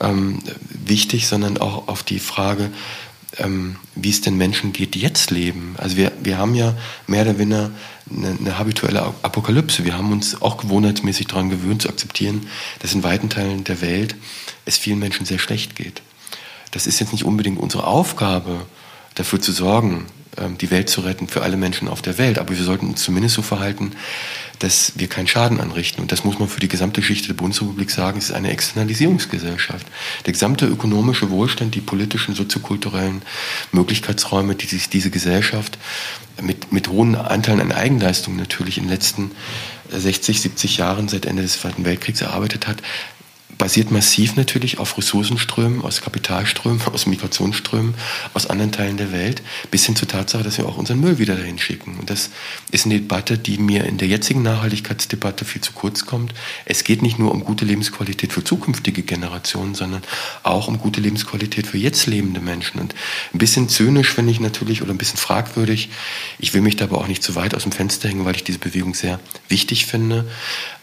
ähm, wichtig, sondern auch auf die Frage, ähm, wie es den Menschen geht, die jetzt leben. Also wir, wir haben ja mehr oder weniger eine, eine habituelle Apokalypse. Wir haben uns auch gewohnheitsmäßig daran gewöhnt zu akzeptieren, dass in weiten Teilen der Welt es vielen Menschen sehr schlecht geht. Das ist jetzt nicht unbedingt unsere Aufgabe, dafür zu sorgen, ähm, die Welt zu retten für alle Menschen auf der Welt. Aber wir sollten uns zumindest so verhalten, dass wir keinen Schaden anrichten. Und das muss man für die gesamte Geschichte der Bundesrepublik sagen. Es ist eine Externalisierungsgesellschaft. Der gesamte ökonomische Wohlstand, die politischen, soziokulturellen Möglichkeitsräume, die sich diese Gesellschaft mit, mit hohen Anteilen an Eigenleistung natürlich in den letzten 60, 70 Jahren seit Ende des Zweiten Weltkriegs erarbeitet hat, basiert massiv natürlich auf Ressourcenströmen, aus Kapitalströmen, aus Migrationsströmen aus anderen Teilen der Welt, bis hin zur Tatsache, dass wir auch unseren Müll wieder dahin schicken. Und das ist eine Debatte, die mir in der jetzigen Nachhaltigkeitsdebatte viel zu kurz kommt. Es geht nicht nur um gute Lebensqualität für zukünftige Generationen, sondern auch um gute Lebensqualität für jetzt lebende Menschen. Und ein bisschen zynisch finde ich natürlich oder ein bisschen fragwürdig. Ich will mich da aber auch nicht zu weit aus dem Fenster hängen, weil ich diese Bewegung sehr wichtig finde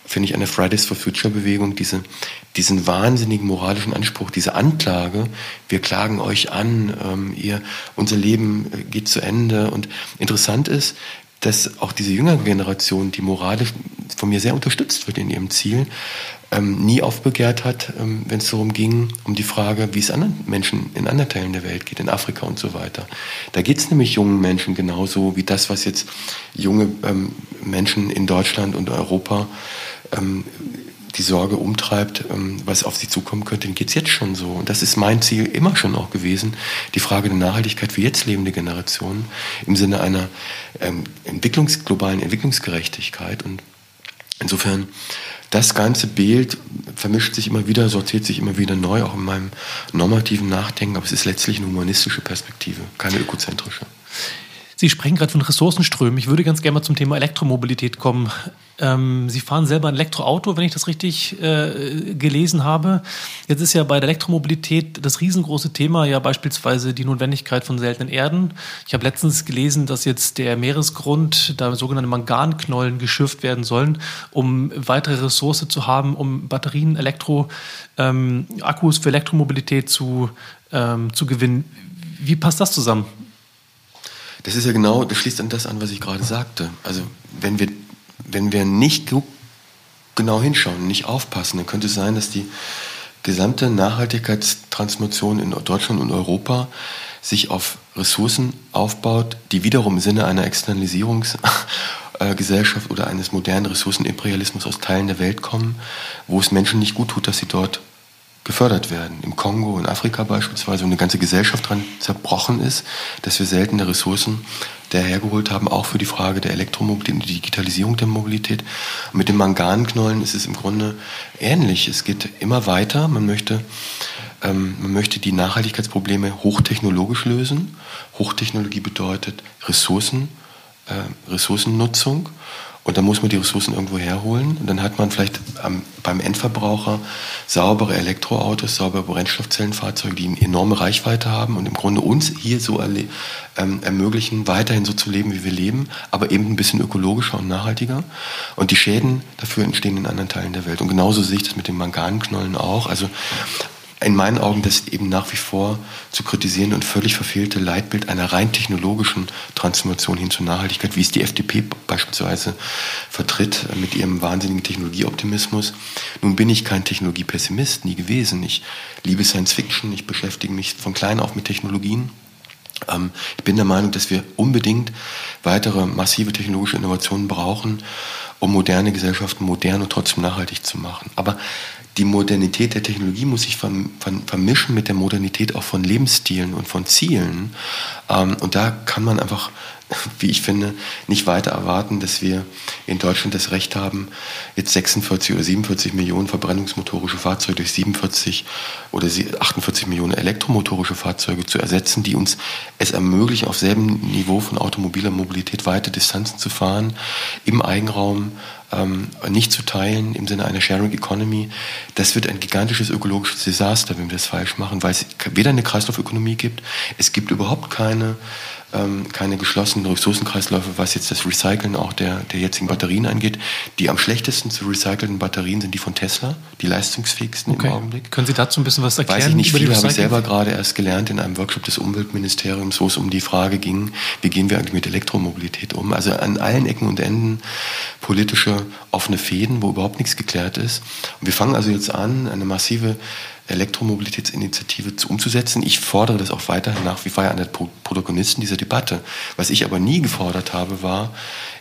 finde ich, an der Fridays for Future Bewegung diese, diesen wahnsinnigen moralischen Anspruch, diese Anklage, wir klagen euch an, ähm, ihr, unser Leben äh, geht zu Ende. Und interessant ist, dass auch diese jüngere Generation, die moralisch von mir sehr unterstützt wird in ihrem Ziel, ähm, nie aufbegehrt hat, ähm, wenn es darum ging, um die Frage, wie es anderen Menschen in anderen Teilen der Welt geht, in Afrika und so weiter. Da geht es nämlich jungen Menschen genauso wie das, was jetzt junge ähm, Menschen in Deutschland und Europa ähm, die Sorge umtreibt, ähm, was auf sie zukommen könnte, dann geht es jetzt schon so. Und das ist mein Ziel immer schon auch gewesen, die Frage der Nachhaltigkeit für jetzt lebende Generationen im Sinne einer ähm, Entwicklungs globalen Entwicklungsgerechtigkeit. Und insofern, das ganze Bild vermischt sich immer wieder, sortiert sich immer wieder neu, auch in meinem normativen Nachdenken, aber es ist letztlich eine humanistische Perspektive, keine ökozentrische. Sie sprechen gerade von Ressourcenströmen. Ich würde ganz gerne mal zum Thema Elektromobilität kommen. Ähm, Sie fahren selber ein Elektroauto, wenn ich das richtig äh, gelesen habe. Jetzt ist ja bei der Elektromobilität das riesengroße Thema ja beispielsweise die Notwendigkeit von seltenen Erden. Ich habe letztens gelesen, dass jetzt der Meeresgrund, da sogenannte Manganknollen geschürft werden sollen, um weitere Ressource zu haben, um Batterien, Elektro, ähm, Akkus für Elektromobilität zu, ähm, zu gewinnen. Wie passt das zusammen? Das ist ja genau, das schließt an das an, was ich gerade sagte. Also wenn wir, wenn wir nicht genau hinschauen, nicht aufpassen, dann könnte es sein, dass die gesamte Nachhaltigkeitstransformation in Deutschland und Europa sich auf Ressourcen aufbaut, die wiederum im Sinne einer Externalisierungsgesellschaft oder eines modernen Ressourcenimperialismus aus Teilen der Welt kommen, wo es Menschen nicht gut tut, dass sie dort gefördert werden. Im Kongo, in Afrika beispielsweise, wo eine ganze Gesellschaft dran zerbrochen ist, dass wir seltene Ressourcen dahergeholt haben, auch für die Frage der Elektromobilität und Digitalisierung der Mobilität. Mit den Manganknollen ist es im Grunde ähnlich. Es geht immer weiter. Man möchte, ähm, man möchte die Nachhaltigkeitsprobleme hochtechnologisch lösen. Hochtechnologie bedeutet Ressourcen, äh, Ressourcennutzung. Und dann muss man die Ressourcen irgendwo herholen. Und dann hat man vielleicht am, beim Endverbraucher saubere Elektroautos, saubere Brennstoffzellenfahrzeuge, die eine enorme Reichweite haben und im Grunde uns hier so ähm, ermöglichen, weiterhin so zu leben, wie wir leben, aber eben ein bisschen ökologischer und nachhaltiger. Und die Schäden dafür entstehen in anderen Teilen der Welt. Und genauso sehe ich das mit den Manganknollen auch. Also in meinen Augen das eben nach wie vor zu kritisieren und völlig verfehlte Leitbild einer rein technologischen Transformation hin zur Nachhaltigkeit, wie es die FDP beispielsweise vertritt äh, mit ihrem wahnsinnigen Technologieoptimismus. Nun bin ich kein Technologiepessimist, nie gewesen. Ich liebe Science Fiction, ich beschäftige mich von klein auf mit Technologien. Ähm, ich bin der Meinung, dass wir unbedingt weitere massive technologische Innovationen brauchen, um moderne Gesellschaften modern und trotzdem nachhaltig zu machen. Aber die Modernität der Technologie muss sich vermischen mit der Modernität auch von Lebensstilen und von Zielen. Ähm, und da kann man einfach, wie ich finde, nicht weiter erwarten, dass wir in Deutschland das Recht haben, jetzt 46 oder 47 Millionen verbrennungsmotorische Fahrzeuge durch 47 oder 48 Millionen elektromotorische Fahrzeuge zu ersetzen, die uns es ermöglichen, auf selben Niveau von automobiler Mobilität weite Distanzen zu fahren, im Eigenraum ähm, nicht zu teilen im Sinne einer Sharing Economy, das wird ein gigantisches ökologisches Desaster, wenn wir das falsch machen, weil es weder eine Kreislaufökonomie gibt, es gibt überhaupt keine ähm, keine geschlossenen Ressourcenkreisläufe, was jetzt das Recyceln auch der, der jetzigen Batterien angeht. Die am schlechtesten zu recycelnden Batterien sind die von Tesla, die leistungsfähigsten okay. im Augenblick. Können Sie dazu ein bisschen was erklären? Weiß ich nicht viel, habe ich selber gerade erst gelernt in einem Workshop des Umweltministeriums, wo es um die Frage ging, wie gehen wir eigentlich mit Elektromobilität um? Also an allen Ecken und Enden politische offene Fäden, wo überhaupt nichts geklärt ist. Und wir fangen also jetzt an, eine massive Elektromobilitätsinitiative umzusetzen. Ich fordere das auch weiterhin nach wie vor an der Protagonisten dieser Debatte. Was ich aber nie gefordert habe, war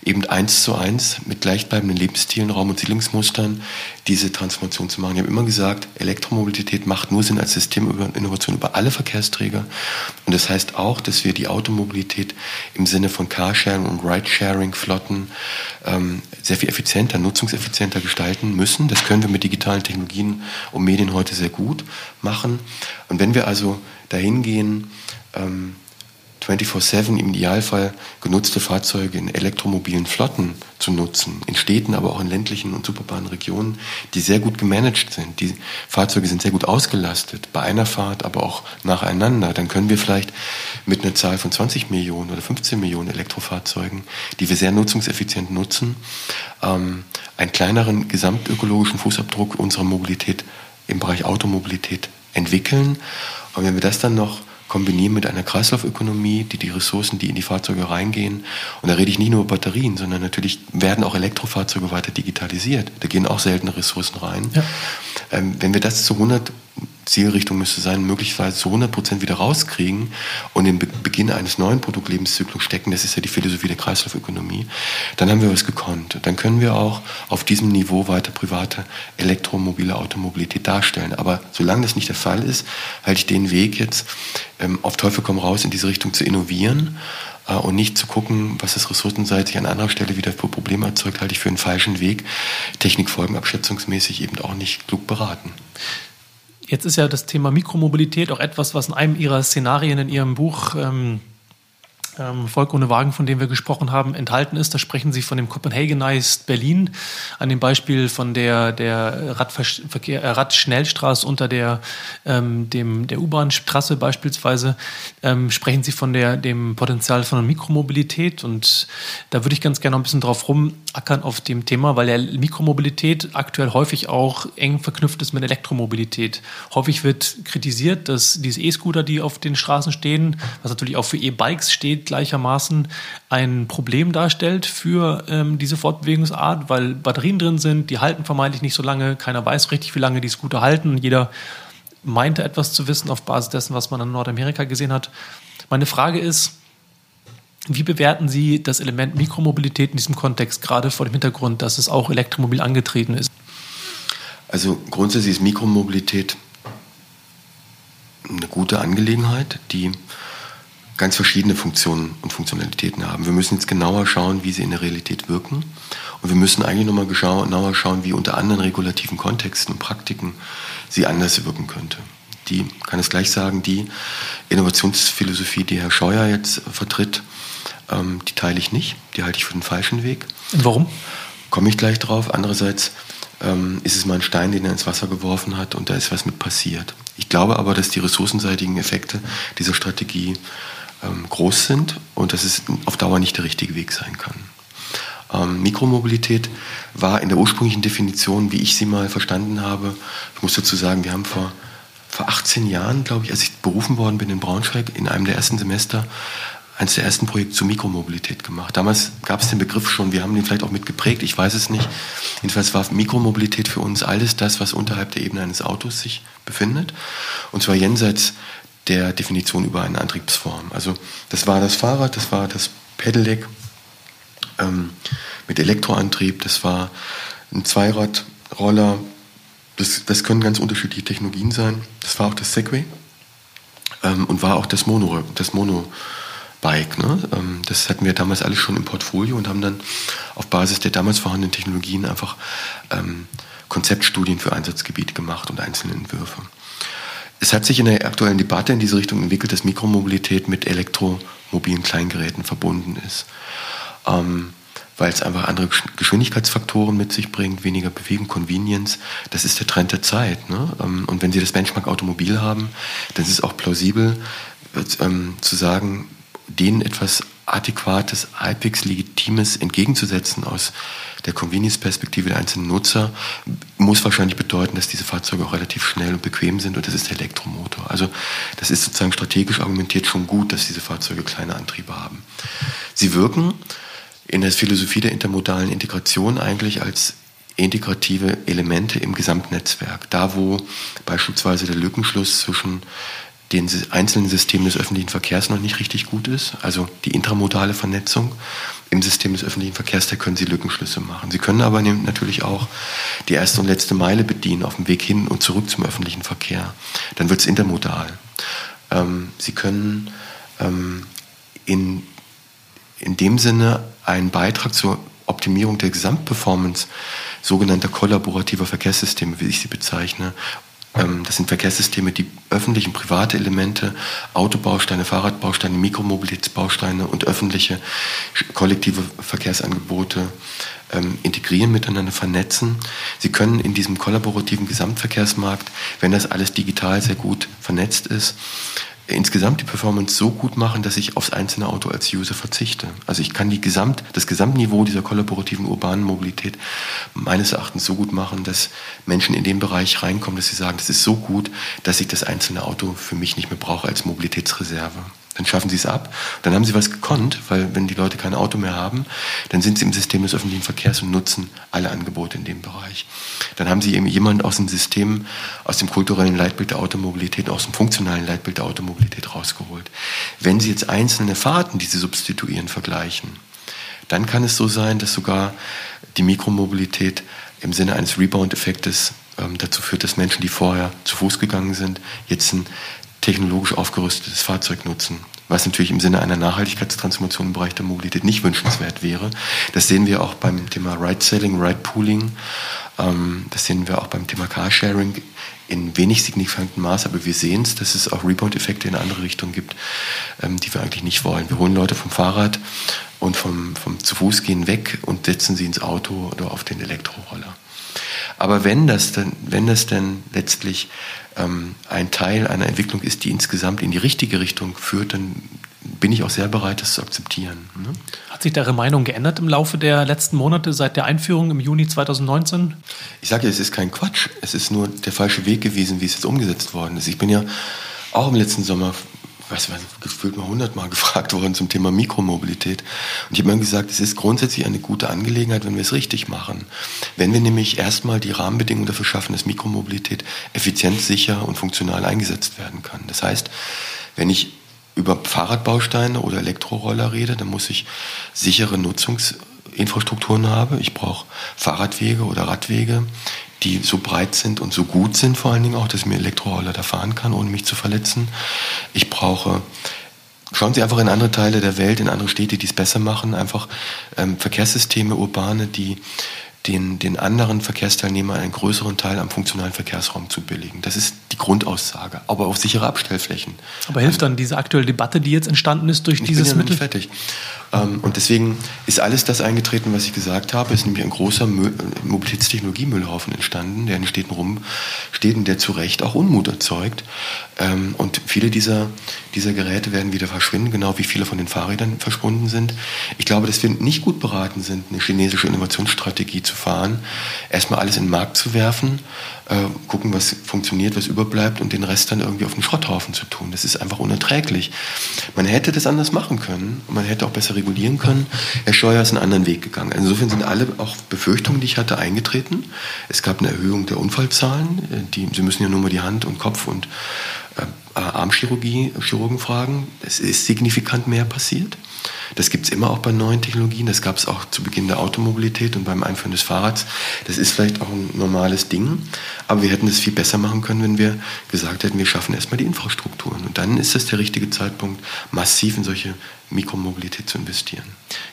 eben eins zu eins mit gleichbleibenden Lebensstilen, Raum- und Siedlungsmustern diese Transformation zu machen. Ich habe immer gesagt, Elektromobilität macht nur Sinn als Systeminnovation über alle Verkehrsträger. Und das heißt auch, dass wir die Automobilität im Sinne von Carsharing und Ridesharing-Flotten ähm, sehr viel effizienter, nutzungseffizienter gestalten müssen. Das können wir mit digitalen Technologien und Medien heute sehr gut machen. Und wenn wir also dahin gehen, ähm, 24-7 im Idealfall genutzte Fahrzeuge in elektromobilen Flotten zu nutzen, in Städten, aber auch in ländlichen und suburbanen Regionen, die sehr gut gemanagt sind. Die Fahrzeuge sind sehr gut ausgelastet, bei einer Fahrt, aber auch nacheinander. Dann können wir vielleicht mit einer Zahl von 20 Millionen oder 15 Millionen Elektrofahrzeugen, die wir sehr nutzungseffizient nutzen, ähm, einen kleineren gesamtökologischen Fußabdruck unserer Mobilität im Bereich Automobilität entwickeln. Und wenn wir das dann noch kombinieren mit einer Kreislaufökonomie, die die Ressourcen, die in die Fahrzeuge reingehen, und da rede ich nicht nur über Batterien, sondern natürlich werden auch Elektrofahrzeuge weiter digitalisiert. Da gehen auch seltene Ressourcen rein. Ja. Ähm, wenn wir das zu 100 Zielrichtung müsste sein, möglicherweise zu 100 Prozent wieder rauskriegen und den Be Beginn eines neuen Produktlebenszyklus stecken. Das ist ja die Philosophie der Kreislaufökonomie. Dann haben wir was gekonnt. Dann können wir auch auf diesem Niveau weiter private elektromobile Automobilität darstellen. Aber solange das nicht der Fall ist, halte ich den Weg jetzt ähm, auf Teufel komm raus in diese Richtung zu innovieren äh, und nicht zu gucken, was es ressourcenseitig an anderer Stelle wieder für Probleme erzeugt, halte ich für einen falschen Weg. Technikfolgenabschätzungsmäßig eben auch nicht klug beraten. Jetzt ist ja das Thema Mikromobilität auch etwas, was in einem Ihrer Szenarien in Ihrem Buch ähm, ähm, Volk ohne Wagen, von dem wir gesprochen haben, enthalten ist. Da sprechen Sie von dem Copenhagenized Berlin, an dem Beispiel von der, der Radverkehr, äh, Radschnellstraße unter der, ähm, dem, der U-Bahn-Trasse beispielsweise, ähm, sprechen Sie von der, dem Potenzial von Mikromobilität. Und da würde ich ganz gerne noch ein bisschen drauf rumackern auf dem Thema, weil ja Mikromobilität aktuell häufig auch eng verknüpft ist mit Elektromobilität. Häufig wird kritisiert, dass diese E-Scooter, die auf den Straßen stehen, was natürlich auch für E-Bikes steht, Gleichermaßen ein Problem darstellt für ähm, diese Fortbewegungsart, weil Batterien drin sind, die halten vermeintlich nicht so lange, keiner weiß richtig, wie lange die Scooter halten. Jeder meinte etwas zu wissen auf Basis dessen, was man in Nordamerika gesehen hat. Meine Frage ist, wie bewerten Sie das Element Mikromobilität in diesem Kontext, gerade vor dem Hintergrund, dass es auch elektromobil angetreten ist? Also grundsätzlich ist Mikromobilität eine gute Angelegenheit, die ganz verschiedene Funktionen und Funktionalitäten haben. Wir müssen jetzt genauer schauen, wie sie in der Realität wirken. Und wir müssen eigentlich nochmal genauer schauen, wie unter anderen regulativen Kontexten und Praktiken sie anders wirken könnte. Die, kann es gleich sagen, die Innovationsphilosophie, die Herr Scheuer jetzt vertritt, ähm, die teile ich nicht. Die halte ich für den falschen Weg. Warum? Komme ich gleich drauf. Andererseits ähm, ist es mal ein Stein, den er ins Wasser geworfen hat und da ist was mit passiert. Ich glaube aber, dass die ressourcenseitigen Effekte dieser Strategie ähm, groß sind und dass es auf Dauer nicht der richtige Weg sein kann. Ähm, Mikromobilität war in der ursprünglichen Definition, wie ich sie mal verstanden habe, ich muss dazu sagen, wir haben vor, vor 18 Jahren, glaube ich, als ich berufen worden bin in Braunschweig, in einem der ersten Semester, eines der ersten Projekte zur Mikromobilität gemacht. Damals gab es den Begriff schon, wir haben den vielleicht auch mitgeprägt, ich weiß es nicht. Jedenfalls war Mikromobilität für uns alles das, was unterhalb der Ebene eines Autos sich befindet. Und zwar jenseits der Definition über eine Antriebsform. Also das war das Fahrrad, das war das Pedelec ähm, mit Elektroantrieb, das war ein Zweiradroller, das, das können ganz unterschiedliche Technologien sein. Das war auch das Segway ähm, und war auch das Mono, das Mono Bike. Ne? Ähm, das hatten wir damals alles schon im Portfolio und haben dann auf Basis der damals vorhandenen Technologien einfach ähm, Konzeptstudien für Einsatzgebiete gemacht und einzelne Entwürfe. Es hat sich in der aktuellen Debatte in diese Richtung entwickelt, dass Mikromobilität mit elektromobilen Kleingeräten verbunden ist. Ähm, weil es einfach andere Geschwindigkeitsfaktoren mit sich bringt, weniger Bewegung, Convenience. Das ist der Trend der Zeit. Ne? Ähm, und wenn Sie das Benchmark Automobil haben, dann ist es auch plausibel ähm, zu sagen, denen etwas adäquates, halbwegs legitimes entgegenzusetzen aus der Convenience-Perspektive der einzelnen Nutzer, muss wahrscheinlich bedeuten, dass diese Fahrzeuge auch relativ schnell und bequem sind und das ist der Elektromotor. Also das ist sozusagen strategisch argumentiert schon gut, dass diese Fahrzeuge kleine Antriebe haben. Sie wirken in der Philosophie der intermodalen Integration eigentlich als integrative Elemente im Gesamtnetzwerk. Da, wo beispielsweise der Lückenschluss zwischen den einzelnen Systemen des öffentlichen Verkehrs noch nicht richtig gut ist, also die intramodale Vernetzung im System des öffentlichen Verkehrs, da können Sie Lückenschlüsse machen. Sie können aber natürlich auch die erste und letzte Meile bedienen auf dem Weg hin und zurück zum öffentlichen Verkehr. Dann wird es intermodal. Ähm, Sie können ähm, in, in dem Sinne einen Beitrag zur Optimierung der Gesamtperformance sogenannter kollaborativer Verkehrssysteme, wie ich sie bezeichne, das sind Verkehrssysteme, die öffentliche und private Elemente, Autobausteine, Fahrradbausteine, Mikromobilitätsbausteine und öffentliche kollektive Verkehrsangebote ähm, integrieren, miteinander vernetzen. Sie können in diesem kollaborativen Gesamtverkehrsmarkt, wenn das alles digital sehr gut vernetzt ist, insgesamt die Performance so gut machen, dass ich aufs einzelne Auto als User verzichte. Also ich kann die Gesamt, das Gesamtniveau dieser kollaborativen urbanen Mobilität meines Erachtens so gut machen, dass Menschen in den Bereich reinkommen, dass sie sagen, das ist so gut, dass ich das einzelne Auto für mich nicht mehr brauche als Mobilitätsreserve dann schaffen sie es ab. Dann haben sie was gekonnt, weil wenn die Leute kein Auto mehr haben, dann sind sie im System des öffentlichen Verkehrs und nutzen alle Angebote in dem Bereich. Dann haben sie eben jemanden aus dem System, aus dem kulturellen Leitbild der Automobilität, aus dem funktionalen Leitbild der Automobilität rausgeholt. Wenn sie jetzt einzelne Fahrten, die sie substituieren, vergleichen, dann kann es so sein, dass sogar die Mikromobilität im Sinne eines Rebound-Effektes ähm, dazu führt, dass Menschen, die vorher zu Fuß gegangen sind, jetzt ein technologisch aufgerüstetes Fahrzeug nutzen, was natürlich im Sinne einer Nachhaltigkeitstransformation im Bereich der Mobilität nicht wünschenswert wäre. Das sehen wir auch beim Thema Ride-Selling, Ride-Pooling, ähm, das sehen wir auch beim Thema Carsharing in wenig signifikanten Maß, aber wir sehen es, dass es auch Rebound-Effekte in andere Richtung gibt, ähm, die wir eigentlich nicht wollen. Wir holen Leute vom Fahrrad und vom, vom zu Fuß gehen weg und setzen sie ins Auto oder auf den Elektroroller. Aber wenn das dann, wenn das dann letztlich ähm, ein Teil einer Entwicklung ist, die insgesamt in die richtige Richtung führt, dann bin ich auch sehr bereit, das zu akzeptieren. Ne? Hat sich Ihre Meinung geändert im Laufe der letzten Monate seit der Einführung im Juni 2019? Ich sage ja, es ist kein Quatsch. Es ist nur der falsche Weg gewesen, wie es jetzt umgesetzt worden ist. Ich bin ja auch im letzten Sommer weiß nicht, gefühlt mal hundertmal gefragt worden zum Thema Mikromobilität. Und ich habe immer gesagt, es ist grundsätzlich eine gute Angelegenheit, wenn wir es richtig machen. Wenn wir nämlich erstmal die Rahmenbedingungen dafür schaffen, dass Mikromobilität effizient, sicher und funktional eingesetzt werden kann. Das heißt, wenn ich über Fahrradbausteine oder Elektroroller rede, dann muss ich sichere Nutzungsinfrastrukturen haben. Ich brauche Fahrradwege oder Radwege, die so breit sind und so gut sind, vor allen Dingen auch, dass ich mir Elektroroller da fahren kann, ohne mich zu verletzen. Ich brauche Schauen Sie einfach in andere Teile der Welt, in andere Städte, die es besser machen, einfach ähm, Verkehrssysteme, urbane, die den, den anderen Verkehrsteilnehmern einen größeren Teil am funktionalen Verkehrsraum zu billigen. Das ist die Grundaussage, aber auf sichere Abstellflächen. Aber hilft dann diese aktuelle Debatte, die jetzt entstanden ist durch ich dieses bin ja Mittel? Nicht fertig. Ähm, und deswegen ist alles das eingetreten, was ich gesagt habe. Es ist nämlich ein großer Mobilitätstechnologiemüllhaufen entstanden, der in Städten rumsteht und der zu Recht auch Unmut erzeugt. Ähm, und viele dieser, dieser Geräte werden wieder verschwinden, genau wie viele von den Fahrrädern verschwunden sind. Ich glaube, dass wir nicht gut beraten sind, eine chinesische Innovationsstrategie zu fahren, erstmal alles in den Markt zu werfen, äh, gucken, was funktioniert, was überbleibt und den Rest dann irgendwie auf den Schrotthaufen zu tun. Das ist einfach unerträglich. Man hätte das anders machen können und man hätte auch besser regulieren können. Herr Scheuer ist einen anderen Weg gegangen. Insofern sind alle auch Befürchtungen, die ich hatte, eingetreten. Es gab eine Erhöhung der Unfallzahlen. Äh, die, Sie müssen ja nur mal die Hand und Kopf und äh, Armchirurgie, Chirurgen fragen. Es ist signifikant mehr passiert. Das gibt es immer auch bei neuen Technologien. Das gab es auch zu Beginn der Automobilität und beim Einführen des Fahrrads. Das ist vielleicht auch ein normales Ding. Aber wir hätten es viel besser machen können, wenn wir gesagt hätten, wir schaffen erstmal die Infrastrukturen. Und dann ist es der richtige Zeitpunkt, massiv in solche Mikromobilität zu investieren.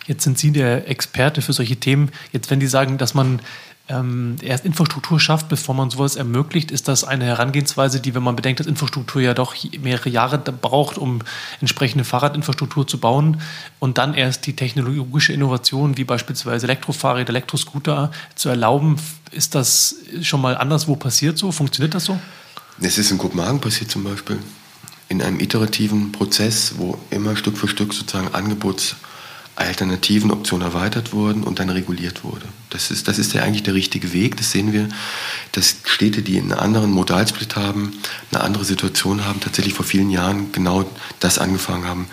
Jetzt sind Sie der Experte für solche Themen. Jetzt, wenn die sagen, dass man ähm, erst Infrastruktur schafft, bevor man sowas ermöglicht, ist das eine Herangehensweise, die, wenn man bedenkt, dass Infrastruktur ja doch mehrere Jahre braucht, um entsprechende Fahrradinfrastruktur zu bauen und dann erst die technologische Innovation, wie beispielsweise Elektrofahrräder, Elektroscooter zu erlauben, ist das schon mal anderswo passiert so? Funktioniert das so? Es ist in Kopenhagen passiert zum Beispiel. In einem iterativen Prozess, wo immer Stück für Stück sozusagen Angebots alternativen Optionen erweitert wurden und dann reguliert wurde. Das ist, das ist ja eigentlich der richtige Weg. Das sehen wir, dass Städte, die einen anderen Modalsplit haben, eine andere Situation haben, tatsächlich vor vielen Jahren genau das angefangen haben,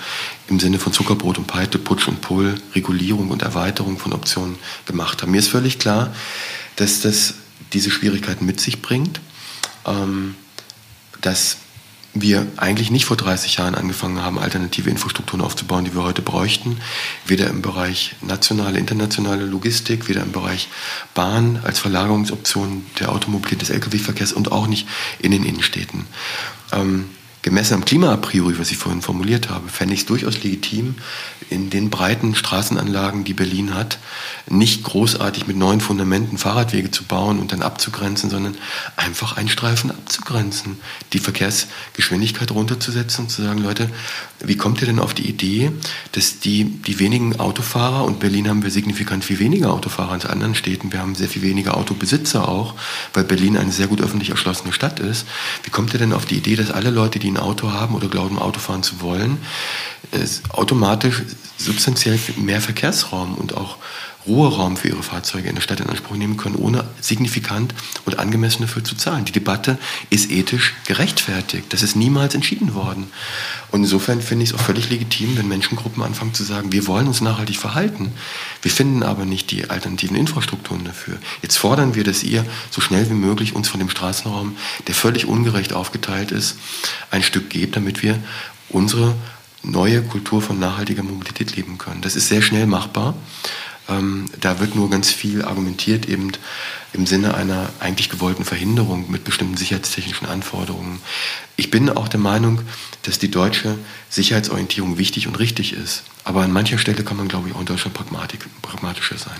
im Sinne von Zuckerbrot und Peite, Putsch und Pull, Regulierung und Erweiterung von Optionen gemacht haben. Mir ist völlig klar, dass das diese Schwierigkeiten mit sich bringt, ähm, dass wir eigentlich nicht vor 30 Jahren angefangen haben, alternative Infrastrukturen aufzubauen, die wir heute bräuchten. Weder im Bereich nationale, internationale Logistik, weder im Bereich Bahn als Verlagerungsoption der Automobilität des Lkw-Verkehrs und auch nicht in den Innenstädten. Ähm, gemessen am Klima a priori, was ich vorhin formuliert habe, fände ich es durchaus legitim, in den breiten Straßenanlagen, die Berlin hat, nicht großartig mit neuen Fundamenten Fahrradwege zu bauen und dann abzugrenzen, sondern einfach einen Streifen abzugrenzen, die Verkehrsgeschwindigkeit runterzusetzen und zu sagen, Leute, wie kommt ihr denn auf die Idee, dass die, die wenigen Autofahrer, und Berlin haben wir signifikant viel weniger Autofahrer als anderen Städten, wir haben sehr viel weniger Autobesitzer auch, weil Berlin eine sehr gut öffentlich erschlossene Stadt ist, wie kommt ihr denn auf die Idee, dass alle Leute, die ein Auto haben oder glauben, Auto fahren zu wollen, automatisch substanziell mehr Verkehrsraum und auch Ruheraum für ihre Fahrzeuge in der Stadt in Anspruch nehmen können, ohne signifikant und angemessen dafür zu zahlen. Die Debatte ist ethisch gerechtfertigt. Das ist niemals entschieden worden. Und insofern finde ich es auch völlig legitim, wenn Menschengruppen anfangen zu sagen, wir wollen uns nachhaltig verhalten. Wir finden aber nicht die alternativen Infrastrukturen dafür. Jetzt fordern wir, dass ihr so schnell wie möglich uns von dem Straßenraum, der völlig ungerecht aufgeteilt ist, ein Stück gebt, damit wir unsere neue Kultur von nachhaltiger Mobilität leben können. Das ist sehr schnell machbar. Ähm, da wird nur ganz viel argumentiert, eben im Sinne einer eigentlich gewollten Verhinderung mit bestimmten sicherheitstechnischen Anforderungen. Ich bin auch der Meinung, dass die deutsche Sicherheitsorientierung wichtig und richtig ist. Aber an mancher Stelle kann man, glaube ich, auch in Deutschland pragmatischer sein.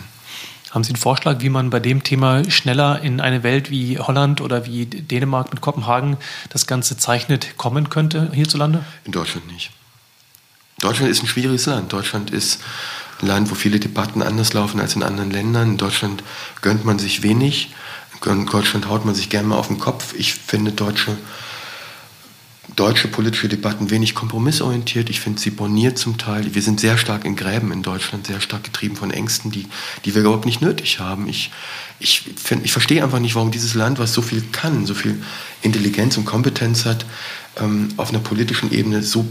Haben Sie einen Vorschlag, wie man bei dem Thema schneller in eine Welt wie Holland oder wie Dänemark mit Kopenhagen das Ganze zeichnet, kommen könnte hierzulande? In Deutschland nicht. Deutschland ist ein schwieriges Land. Deutschland ist ein Land, wo viele Debatten anders laufen als in anderen Ländern. In Deutschland gönnt man sich wenig. In Deutschland haut man sich gerne mal auf den Kopf. Ich finde deutsche, deutsche politische Debatten wenig kompromissorientiert. Ich finde sie borniert zum Teil. Wir sind sehr stark in Gräben in Deutschland, sehr stark getrieben von Ängsten, die, die wir überhaupt nicht nötig haben. Ich, ich, find, ich verstehe einfach nicht, warum dieses Land, was so viel kann, so viel Intelligenz und Kompetenz hat, ähm, auf einer politischen Ebene so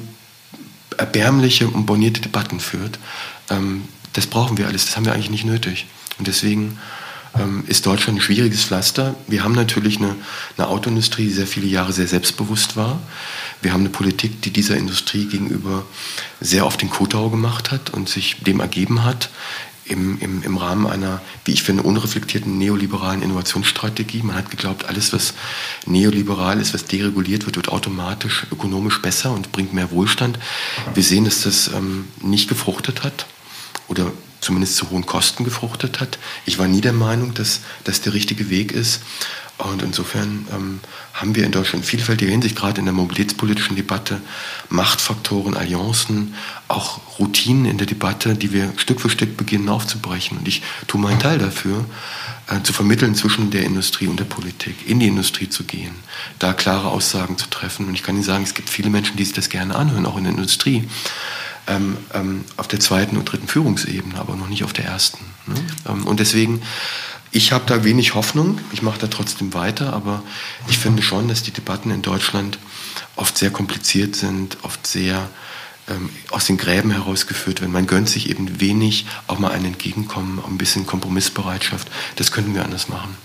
erbärmliche und bornierte Debatten führt. Ähm, das brauchen wir alles, das haben wir eigentlich nicht nötig. Und deswegen ähm, ist Deutschland ein schwieriges Pflaster. Wir haben natürlich eine, eine Autoindustrie, die sehr viele Jahre sehr selbstbewusst war. Wir haben eine Politik, die dieser Industrie gegenüber sehr oft den Kotau gemacht hat und sich dem ergeben hat im, im, im Rahmen einer, wie ich finde, unreflektierten neoliberalen Innovationsstrategie. Man hat geglaubt, alles, was neoliberal ist, was dereguliert wird, wird automatisch ökonomisch besser und bringt mehr Wohlstand. Wir sehen, dass das ähm, nicht gefruchtet hat oder zumindest zu hohen Kosten gefruchtet hat. Ich war nie der Meinung, dass das der richtige Weg ist. Und insofern ähm, haben wir in Deutschland in vielfältiger Hinsicht, gerade in der mobilitätspolitischen Debatte, Machtfaktoren, Allianzen, auch Routinen in der Debatte, die wir Stück für Stück beginnen aufzubrechen. Und ich tue meinen Teil dafür, äh, zu vermitteln zwischen der Industrie und der Politik, in die Industrie zu gehen, da klare Aussagen zu treffen. Und ich kann Ihnen sagen, es gibt viele Menschen, die sich das gerne anhören, auch in der Industrie. Ähm, ähm, auf der zweiten und dritten Führungsebene, aber noch nicht auf der ersten. Ne? Ähm, und deswegen ich habe da wenig Hoffnung. Ich mache da trotzdem weiter, aber ich finde schon, dass die Debatten in Deutschland oft sehr kompliziert sind, oft sehr ähm, aus den Gräben herausgeführt werden. Man gönnt sich eben wenig, auch mal ein Entgegenkommen, ein bisschen Kompromissbereitschaft. Das könnten wir anders machen.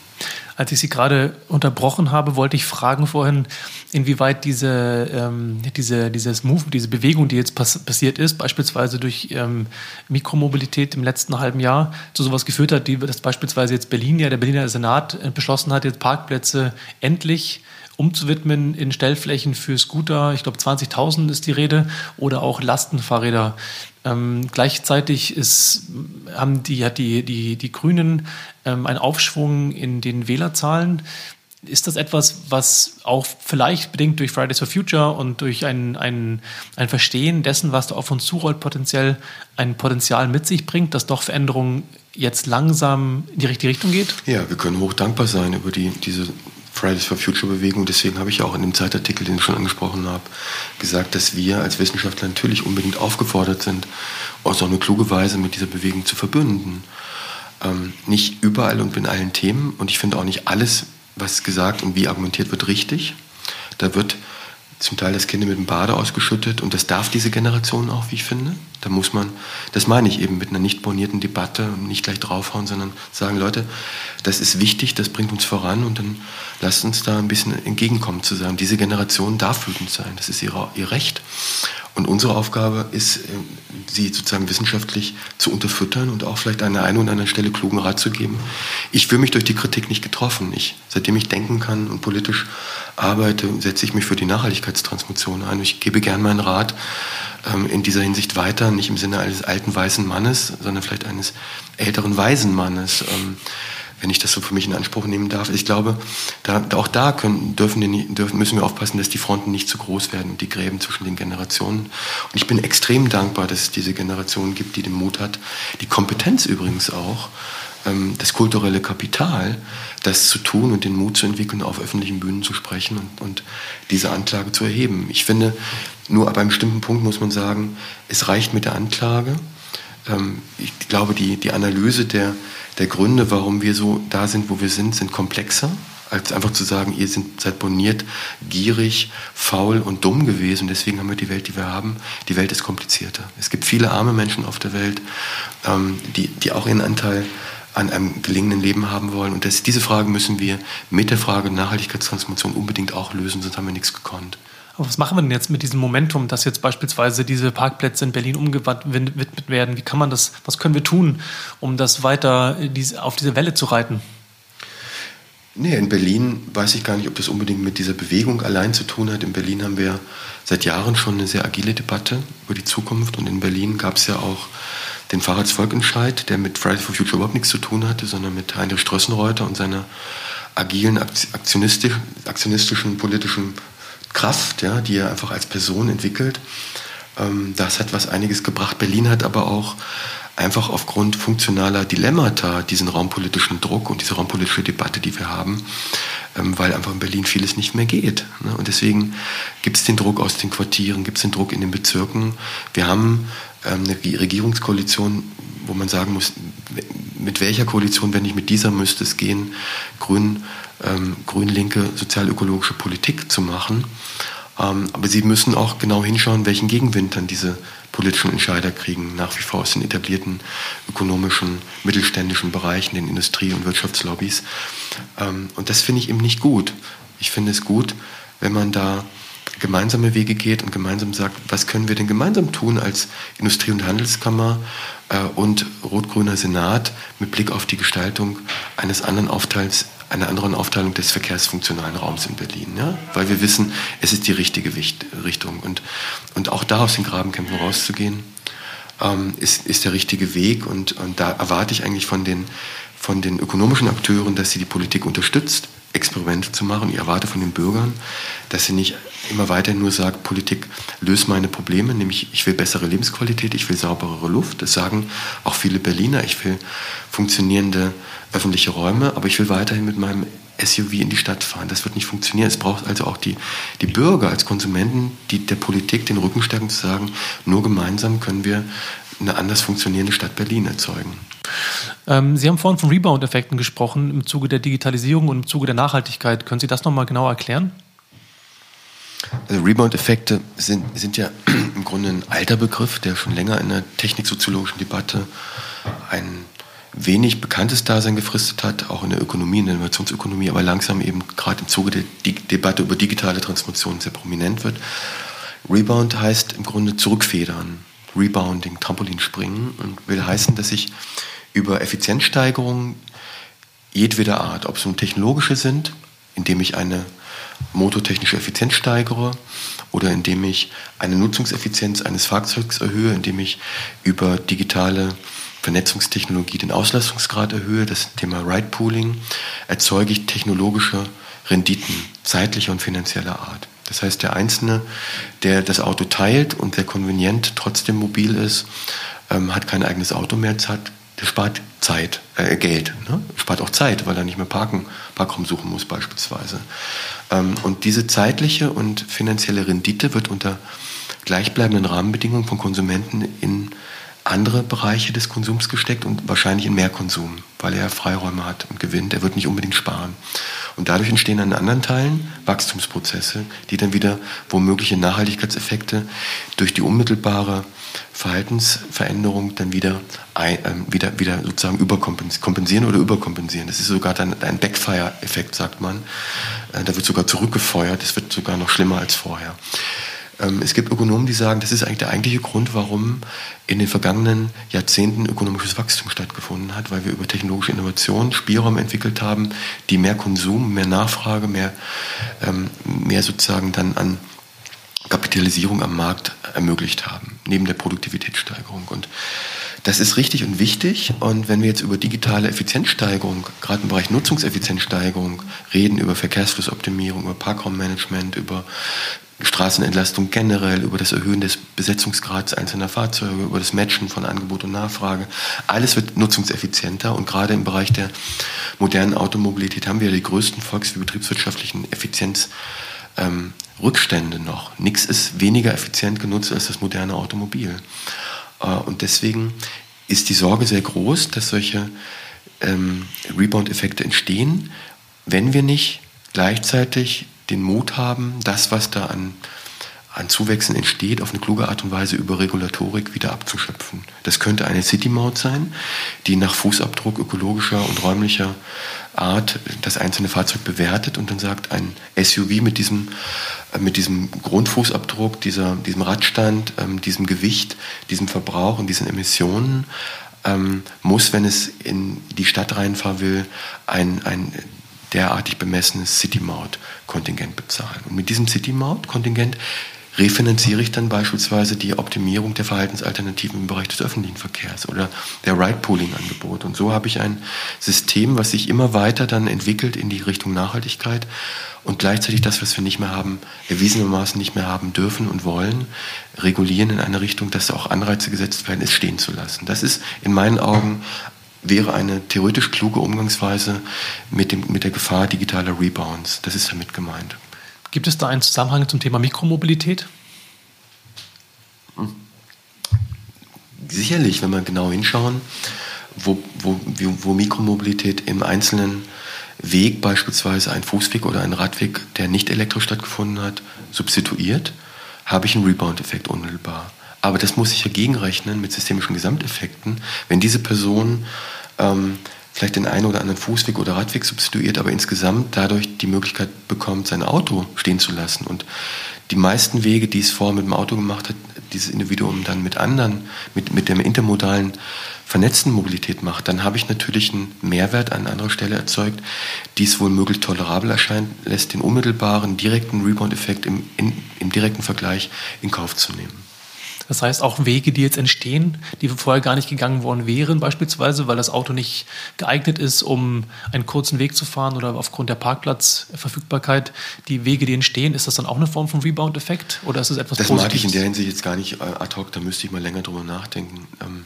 Als ich Sie gerade unterbrochen habe, wollte ich fragen vorhin, inwieweit diese, ähm, diese, dieses Move, diese Bewegung, die jetzt pass passiert ist, beispielsweise durch ähm, Mikromobilität im letzten halben Jahr, zu sowas geführt hat, die dass beispielsweise jetzt Berlin, ja, der Berliner Senat äh, beschlossen hat, jetzt Parkplätze endlich umzuwidmen in Stellflächen für Scooter. Ich glaube, 20.000 ist die Rede oder auch Lastenfahrräder. Ähm, gleichzeitig ist, haben die, hat die, die, die Grünen ähm, einen Aufschwung in den Wählerzahlen. Ist das etwas, was auch vielleicht bedingt durch Fridays for Future und durch ein, ein, ein Verstehen dessen, was da auf uns zurollt, potenziell ein Potenzial mit sich bringt, dass doch Veränderungen jetzt langsam in die richtige Richtung geht? Ja, wir können hoch dankbar sein über die, diese Fridays for Future Bewegung. Deswegen habe ich auch in dem Zeitartikel, den ich schon angesprochen habe, gesagt, dass wir als Wissenschaftler natürlich unbedingt aufgefordert sind, uns auf eine kluge Weise mit dieser Bewegung zu verbünden. Ähm, nicht überall und in allen Themen. Und ich finde auch nicht alles, was gesagt und wie argumentiert wird, richtig. Da wird zum Teil das Kind mit dem Bade ausgeschüttet und das darf diese Generation auch, wie ich finde. Da muss man, das meine ich eben mit einer nicht bornierten Debatte und nicht gleich draufhauen, sondern sagen, Leute, das ist wichtig, das bringt uns voran und dann lasst uns da ein bisschen entgegenkommen zu sagen, diese Generation darf wütend sein, das ist ihre, ihr Recht. Und unsere Aufgabe ist, äh, sie sozusagen wissenschaftlich zu unterfüttern und auch vielleicht an der einen oder anderen Stelle klugen Rat zu geben. Ich fühle mich durch die Kritik nicht getroffen. Ich, seitdem ich denken kann und politisch arbeite, setze ich mich für die Nachhaltigkeitstransmission ein. Ich gebe gern meinen Rat ähm, in dieser Hinsicht weiter, nicht im Sinne eines alten weißen Mannes, sondern vielleicht eines älteren weisen Mannes. Ähm, wenn ich das so für mich in Anspruch nehmen darf. Ich glaube, da, auch da können, dürfen, dürfen, müssen wir aufpassen, dass die Fronten nicht zu groß werden und die Gräben zwischen den Generationen. Und ich bin extrem dankbar, dass es diese Generation gibt, die den Mut hat, die Kompetenz übrigens auch, das kulturelle Kapital, das zu tun und den Mut zu entwickeln, auf öffentlichen Bühnen zu sprechen und, und diese Anklage zu erheben. Ich finde, nur ab einem bestimmten Punkt muss man sagen, es reicht mit der Anklage. Ähm, ich glaube, die, die Analyse der, der Gründe, warum wir so da sind, wo wir sind, sind komplexer, als einfach zu sagen, ihr seid boniert, gierig, faul und dumm gewesen. Deswegen haben wir die Welt, die wir haben. Die Welt ist komplizierter. Es gibt viele arme Menschen auf der Welt, ähm, die, die auch ihren Anteil an einem gelingenden Leben haben wollen. Und das, diese Frage müssen wir mit der Frage Nachhaltigkeitstransformation unbedingt auch lösen, sonst haben wir nichts gekonnt. Aber was machen wir denn jetzt mit diesem Momentum, dass jetzt beispielsweise diese Parkplätze in Berlin umgewidmet werden? Wie kann man das, was können wir tun, um das weiter auf diese Welle zu reiten? Nee, in Berlin weiß ich gar nicht, ob das unbedingt mit dieser Bewegung allein zu tun hat. In Berlin haben wir seit Jahren schon eine sehr agile Debatte über die Zukunft. Und in Berlin gab es ja auch den Fahrradsvolkentscheid, der mit Fridays for Future überhaupt nichts zu tun hatte, sondern mit Heinrich Strössenreuter und seiner agilen, aktionistischen, aktionistischen politischen Kraft, ja, die er einfach als Person entwickelt. Ähm, das hat was einiges gebracht. Berlin hat aber auch einfach aufgrund funktionaler Dilemmata diesen raumpolitischen Druck und diese raumpolitische Debatte, die wir haben, ähm, weil einfach in Berlin vieles nicht mehr geht. Ne? Und deswegen gibt es den Druck aus den Quartieren, gibt es den Druck in den Bezirken. Wir haben eine Regierungskoalition, wo man sagen muss, mit welcher Koalition, wenn nicht mit dieser, müsste es gehen, Grün, ähm, grün-linke sozialökologische Politik zu machen. Ähm, aber sie müssen auch genau hinschauen, welchen Gegenwind dann diese politischen Entscheider kriegen, nach wie vor aus den etablierten ökonomischen, mittelständischen Bereichen, den Industrie- und Wirtschaftslobbys. Ähm, und das finde ich eben nicht gut. Ich finde es gut, wenn man da gemeinsame Wege geht und gemeinsam sagt, was können wir denn gemeinsam tun als Industrie- und Handelskammer äh, und Rot-Grüner Senat mit Blick auf die Gestaltung eines anderen Aufteils, einer anderen Aufteilung des verkehrsfunktionalen Raums in Berlin. Ja? Weil wir wissen, es ist die richtige Wicht Richtung. Und, und auch da aus den Grabenkämpfen rauszugehen, ähm, ist, ist der richtige Weg. Und, und da erwarte ich eigentlich von den, von den ökonomischen Akteuren, dass sie die Politik unterstützt, Experimente zu machen. Ich erwarte von den Bürgern, dass sie nicht immer weiter nur sagt, Politik löst meine Probleme, nämlich ich will bessere Lebensqualität, ich will sauberere Luft. Das sagen auch viele Berliner. Ich will funktionierende öffentliche Räume, aber ich will weiterhin mit meinem SUV in die Stadt fahren. Das wird nicht funktionieren. Es braucht also auch die, die Bürger als Konsumenten, die der Politik den Rücken stärken, zu sagen, nur gemeinsam können wir eine anders funktionierende Stadt Berlin erzeugen. Ähm, Sie haben vorhin von Rebound-Effekten gesprochen im Zuge der Digitalisierung und im Zuge der Nachhaltigkeit. Können Sie das nochmal genau erklären? Also Rebound-Effekte sind, sind ja im Grunde ein alter Begriff, der schon länger in der techniksoziologischen Debatte ein wenig bekanntes Dasein gefristet hat, auch in der Ökonomie, in der Innovationsökonomie, aber langsam eben gerade im Zuge der Di Debatte über digitale Transformation sehr prominent wird. Rebound heißt im Grunde zurückfedern, Rebounding, Trampolinspringen und will heißen, dass ich über Effizienzsteigerungen jedweder Art, ob es nun technologische sind, indem ich eine motortechnische Effizienz steigere oder indem ich eine Nutzungseffizienz eines Fahrzeugs erhöhe, indem ich über digitale Vernetzungstechnologie den Auslastungsgrad erhöhe, das Thema Ride Pooling, erzeuge ich technologische Renditen zeitlicher und finanzieller Art. Das heißt, der Einzelne, der das Auto teilt und sehr konvenient trotzdem mobil ist, ähm, hat kein eigenes Auto mehr, hat, der spart Zeit, äh, Geld, ne? spart auch Zeit, weil er nicht mehr parken, Parkraum suchen muss beispielsweise. Ähm, und diese zeitliche und finanzielle Rendite wird unter gleichbleibenden Rahmenbedingungen von Konsumenten in andere Bereiche des Konsums gesteckt und wahrscheinlich in mehr Konsum, weil er Freiräume hat und gewinnt. Er wird nicht unbedingt sparen. Und dadurch entstehen an anderen Teilen Wachstumsprozesse, die dann wieder womögliche Nachhaltigkeitseffekte durch die unmittelbare Verhaltensveränderung dann wieder, äh, wieder, wieder sozusagen überkompensieren oder überkompensieren. Das ist sogar dann ein Backfire-Effekt, sagt man. Äh, da wird sogar zurückgefeuert. Es wird sogar noch schlimmer als vorher. Ähm, es gibt Ökonomen, die sagen, das ist eigentlich der eigentliche Grund, warum in den vergangenen Jahrzehnten ökonomisches Wachstum stattgefunden hat, weil wir über technologische Innovation Spielraum entwickelt haben, die mehr Konsum, mehr Nachfrage, mehr, ähm, mehr sozusagen dann an Kapitalisierung am Markt ermöglicht haben, neben der Produktivitätssteigerung. Und das ist richtig und wichtig. Und wenn wir jetzt über digitale Effizienzsteigerung, gerade im Bereich Nutzungseffizienzsteigerung reden, über Verkehrsflussoptimierung, über Parkraummanagement, über Straßenentlastung generell, über das Erhöhen des Besetzungsgrads einzelner Fahrzeuge, über das Matchen von Angebot und Nachfrage. Alles wird nutzungseffizienter und gerade im Bereich der modernen Automobilität haben wir die größten volks- wie betriebswirtschaftlichen Effizienzrückstände ähm, noch. Nichts ist weniger effizient genutzt als das moderne Automobil. Äh, und deswegen ist die Sorge sehr groß, dass solche ähm, Rebound-Effekte entstehen, wenn wir nicht gleichzeitig den Mut haben, das, was da an, an Zuwächsen entsteht, auf eine kluge Art und Weise über Regulatorik wieder abzuschöpfen. Das könnte eine City-Maut sein, die nach Fußabdruck ökologischer und räumlicher Art das einzelne Fahrzeug bewertet und dann sagt, ein SUV mit diesem, mit diesem Grundfußabdruck, dieser, diesem Radstand, ähm, diesem Gewicht, diesem Verbrauch und diesen Emissionen ähm, muss, wenn es in die Stadt reinfahren will, ein, ein derartig bemessenes City-Maut-Kontingent bezahlen. Und mit diesem City-Maut-Kontingent refinanziere ich dann beispielsweise die Optimierung der Verhaltensalternativen im Bereich des öffentlichen Verkehrs oder der Ride-Pooling-Angebot. Und so habe ich ein System, was sich immer weiter dann entwickelt in die Richtung Nachhaltigkeit und gleichzeitig das, was wir nicht mehr haben, erwiesenermaßen nicht mehr haben dürfen und wollen, regulieren in eine Richtung, dass auch Anreize gesetzt werden, es stehen zu lassen. Das ist in meinen Augen wäre eine theoretisch kluge Umgangsweise mit, dem, mit der Gefahr digitaler Rebounds. Das ist damit gemeint. Gibt es da einen Zusammenhang zum Thema Mikromobilität? Sicherlich, wenn wir genau hinschauen, wo, wo, wo Mikromobilität im Einzelnen Weg, beispielsweise ein Fußweg oder ein Radweg, der nicht elektrisch stattgefunden hat, substituiert, habe ich einen Rebound-Effekt unmittelbar. Aber das muss ich ja gegenrechnen mit systemischen Gesamteffekten. Wenn diese Person ähm, vielleicht den einen oder anderen Fußweg oder Radweg substituiert, aber insgesamt dadurch die Möglichkeit bekommt, sein Auto stehen zu lassen. Und die meisten Wege, die es vorher mit dem Auto gemacht hat, dieses Individuum dann mit anderen, mit, mit der intermodalen vernetzten Mobilität macht, dann habe ich natürlich einen Mehrwert an anderer Stelle erzeugt, die es wohl möglich tolerabel erscheinen lässt, den unmittelbaren, direkten Rebound-Effekt im, im direkten Vergleich in Kauf zu nehmen. Das heißt, auch Wege, die jetzt entstehen, die vorher gar nicht gegangen worden wären, beispielsweise, weil das Auto nicht geeignet ist, um einen kurzen Weg zu fahren oder aufgrund der Parkplatzverfügbarkeit, die Wege, die entstehen, ist das dann auch eine Form von Rebound-Effekt oder ist das etwas Das Positives? mag ich in der Hinsicht jetzt gar nicht äh, ad hoc, da müsste ich mal länger drüber nachdenken. Ähm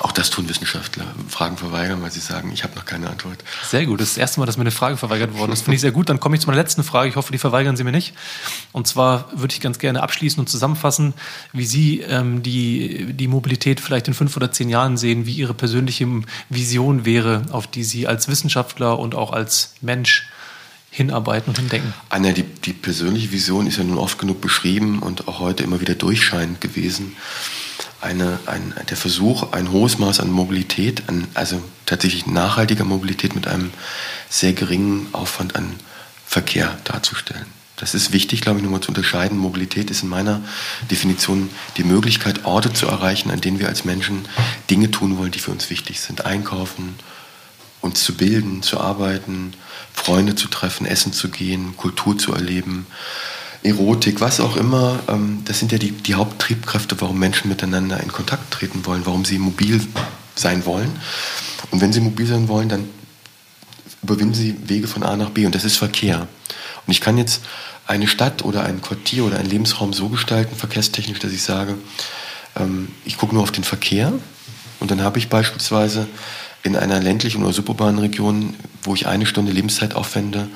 auch das tun Wissenschaftler, Fragen verweigern, weil sie sagen, ich habe noch keine Antwort. Sehr gut, das ist das erste Mal, dass mir eine Frage verweigert worden ist. Finde ich sehr gut. Dann komme ich zu meiner letzten Frage. Ich hoffe, die verweigern Sie mir nicht. Und zwar würde ich ganz gerne abschließen und zusammenfassen, wie Sie ähm, die, die Mobilität vielleicht in fünf oder zehn Jahren sehen, wie Ihre persönliche Vision wäre, auf die Sie als Wissenschaftler und auch als Mensch hinarbeiten und hindenken. Anna, die, die persönliche Vision ist ja nun oft genug beschrieben und auch heute immer wieder durchscheinend gewesen eine, ein, der Versuch, ein hohes Maß an Mobilität, an, also tatsächlich nachhaltiger Mobilität mit einem sehr geringen Aufwand an Verkehr darzustellen. Das ist wichtig, glaube ich, nochmal zu unterscheiden. Mobilität ist in meiner Definition die Möglichkeit, Orte zu erreichen, an denen wir als Menschen Dinge tun wollen, die für uns wichtig sind. Einkaufen, uns zu bilden, zu arbeiten, Freunde zu treffen, essen zu gehen, Kultur zu erleben, Erotik, was auch immer, ähm, das sind ja die, die Haupttriebkräfte, warum Menschen miteinander in Kontakt treten wollen, warum sie mobil sein wollen. Und wenn sie mobil sein wollen, dann überwinden sie Wege von A nach B und das ist Verkehr. Und ich kann jetzt eine Stadt oder ein Quartier oder einen Lebensraum so gestalten, verkehrstechnisch, dass ich sage, ähm, ich gucke nur auf den Verkehr und dann habe ich beispielsweise in einer ländlichen oder suburbanen Region, wo ich eine Stunde Lebenszeit aufwende,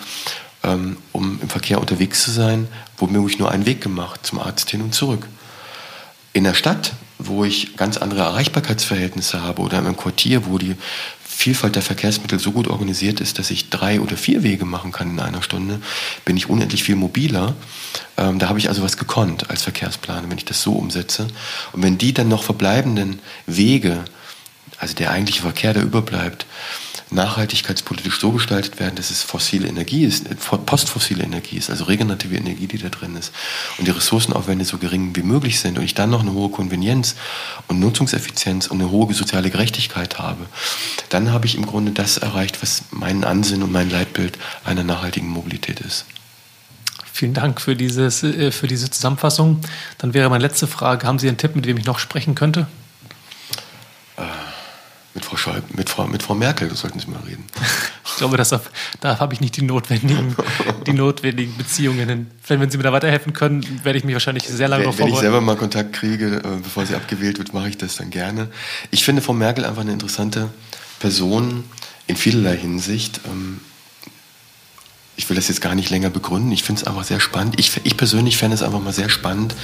um im Verkehr unterwegs zu sein, womöglich nur einen Weg gemacht zum Arzt hin und zurück. In der Stadt, wo ich ganz andere Erreichbarkeitsverhältnisse habe oder in einem Quartier, wo die Vielfalt der Verkehrsmittel so gut organisiert ist, dass ich drei oder vier Wege machen kann in einer Stunde, bin ich unendlich viel mobiler. Ähm, da habe ich also was gekonnt als Verkehrsplaner, wenn ich das so umsetze. Und wenn die dann noch verbleibenden Wege, also der eigentliche Verkehr, der überbleibt, nachhaltigkeitspolitisch so gestaltet werden, dass es fossile Energie ist, äh, postfossile Energie ist, also regenerative Energie, die da drin ist und die Ressourcenaufwände so gering wie möglich sind und ich dann noch eine hohe Konvenienz und Nutzungseffizienz und eine hohe soziale Gerechtigkeit habe, dann habe ich im Grunde das erreicht, was mein Ansinn und mein Leitbild einer nachhaltigen Mobilität ist. Vielen Dank für, dieses, äh, für diese Zusammenfassung. Dann wäre meine letzte Frage, haben Sie einen Tipp, mit dem ich noch sprechen könnte? Mit Frau, Schäuble, mit Frau, Merkel sollten Sie mal reden. ich glaube, das, da habe ich nicht die notwendigen, die notwendigen Beziehungen. Wenn, wenn Sie mir da weiterhelfen können, werde ich mich wahrscheinlich sehr lange noch vorbereiten. Wenn ich selber mal Kontakt kriege, äh, bevor sie abgewählt wird, mache ich das dann gerne. Ich finde Frau Merkel einfach eine interessante Person in vielerlei Hinsicht. Ich will das jetzt gar nicht länger begründen. Ich finde es einfach sehr spannend. Ich, ich persönlich fände es einfach mal sehr spannend,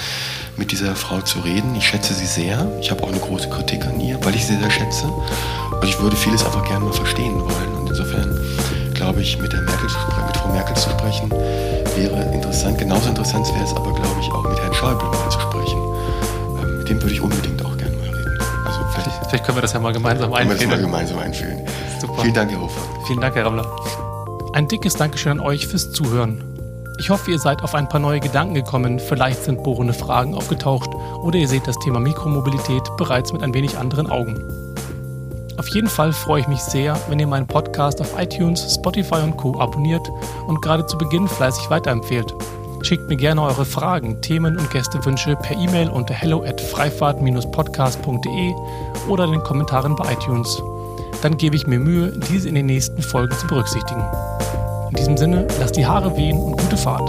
mit dieser Frau zu reden. Ich schätze sie sehr. Ich habe auch eine große Kritik an ihr, weil ich sie sehr schätze. Und ich würde vieles einfach gerne mal verstehen wollen. Und insofern glaube ich, mit, der Merkel mit Frau Merkel zu sprechen, wäre interessant. Genauso interessant wäre es aber, glaube ich, auch mit Herrn Schäuble mal zu sprechen. Ähm, mit dem würde ich unbedingt auch gerne mal reden. Also vielleicht, vielleicht können wir das ja mal gemeinsam einführen. Können wir das mal gemeinsam einführen. Super. Vielen Dank, Herr Hofer. Vielen Dank, Herr Rammler. Ein dickes Dankeschön an euch fürs Zuhören. Ich hoffe, ihr seid auf ein paar neue Gedanken gekommen, vielleicht sind bohrende Fragen aufgetaucht oder ihr seht das Thema Mikromobilität bereits mit ein wenig anderen Augen. Auf jeden Fall freue ich mich sehr, wenn ihr meinen Podcast auf iTunes, Spotify und Co. abonniert und gerade zu Beginn fleißig weiterempfehlt. Schickt mir gerne eure Fragen, Themen und Gästewünsche per E-Mail unter hello at freifahrt-podcast.de oder in den Kommentaren bei iTunes dann gebe ich mir Mühe, diese in den nächsten Folgen zu berücksichtigen. In diesem Sinne, lasst die Haare wehen und gute Fahrt.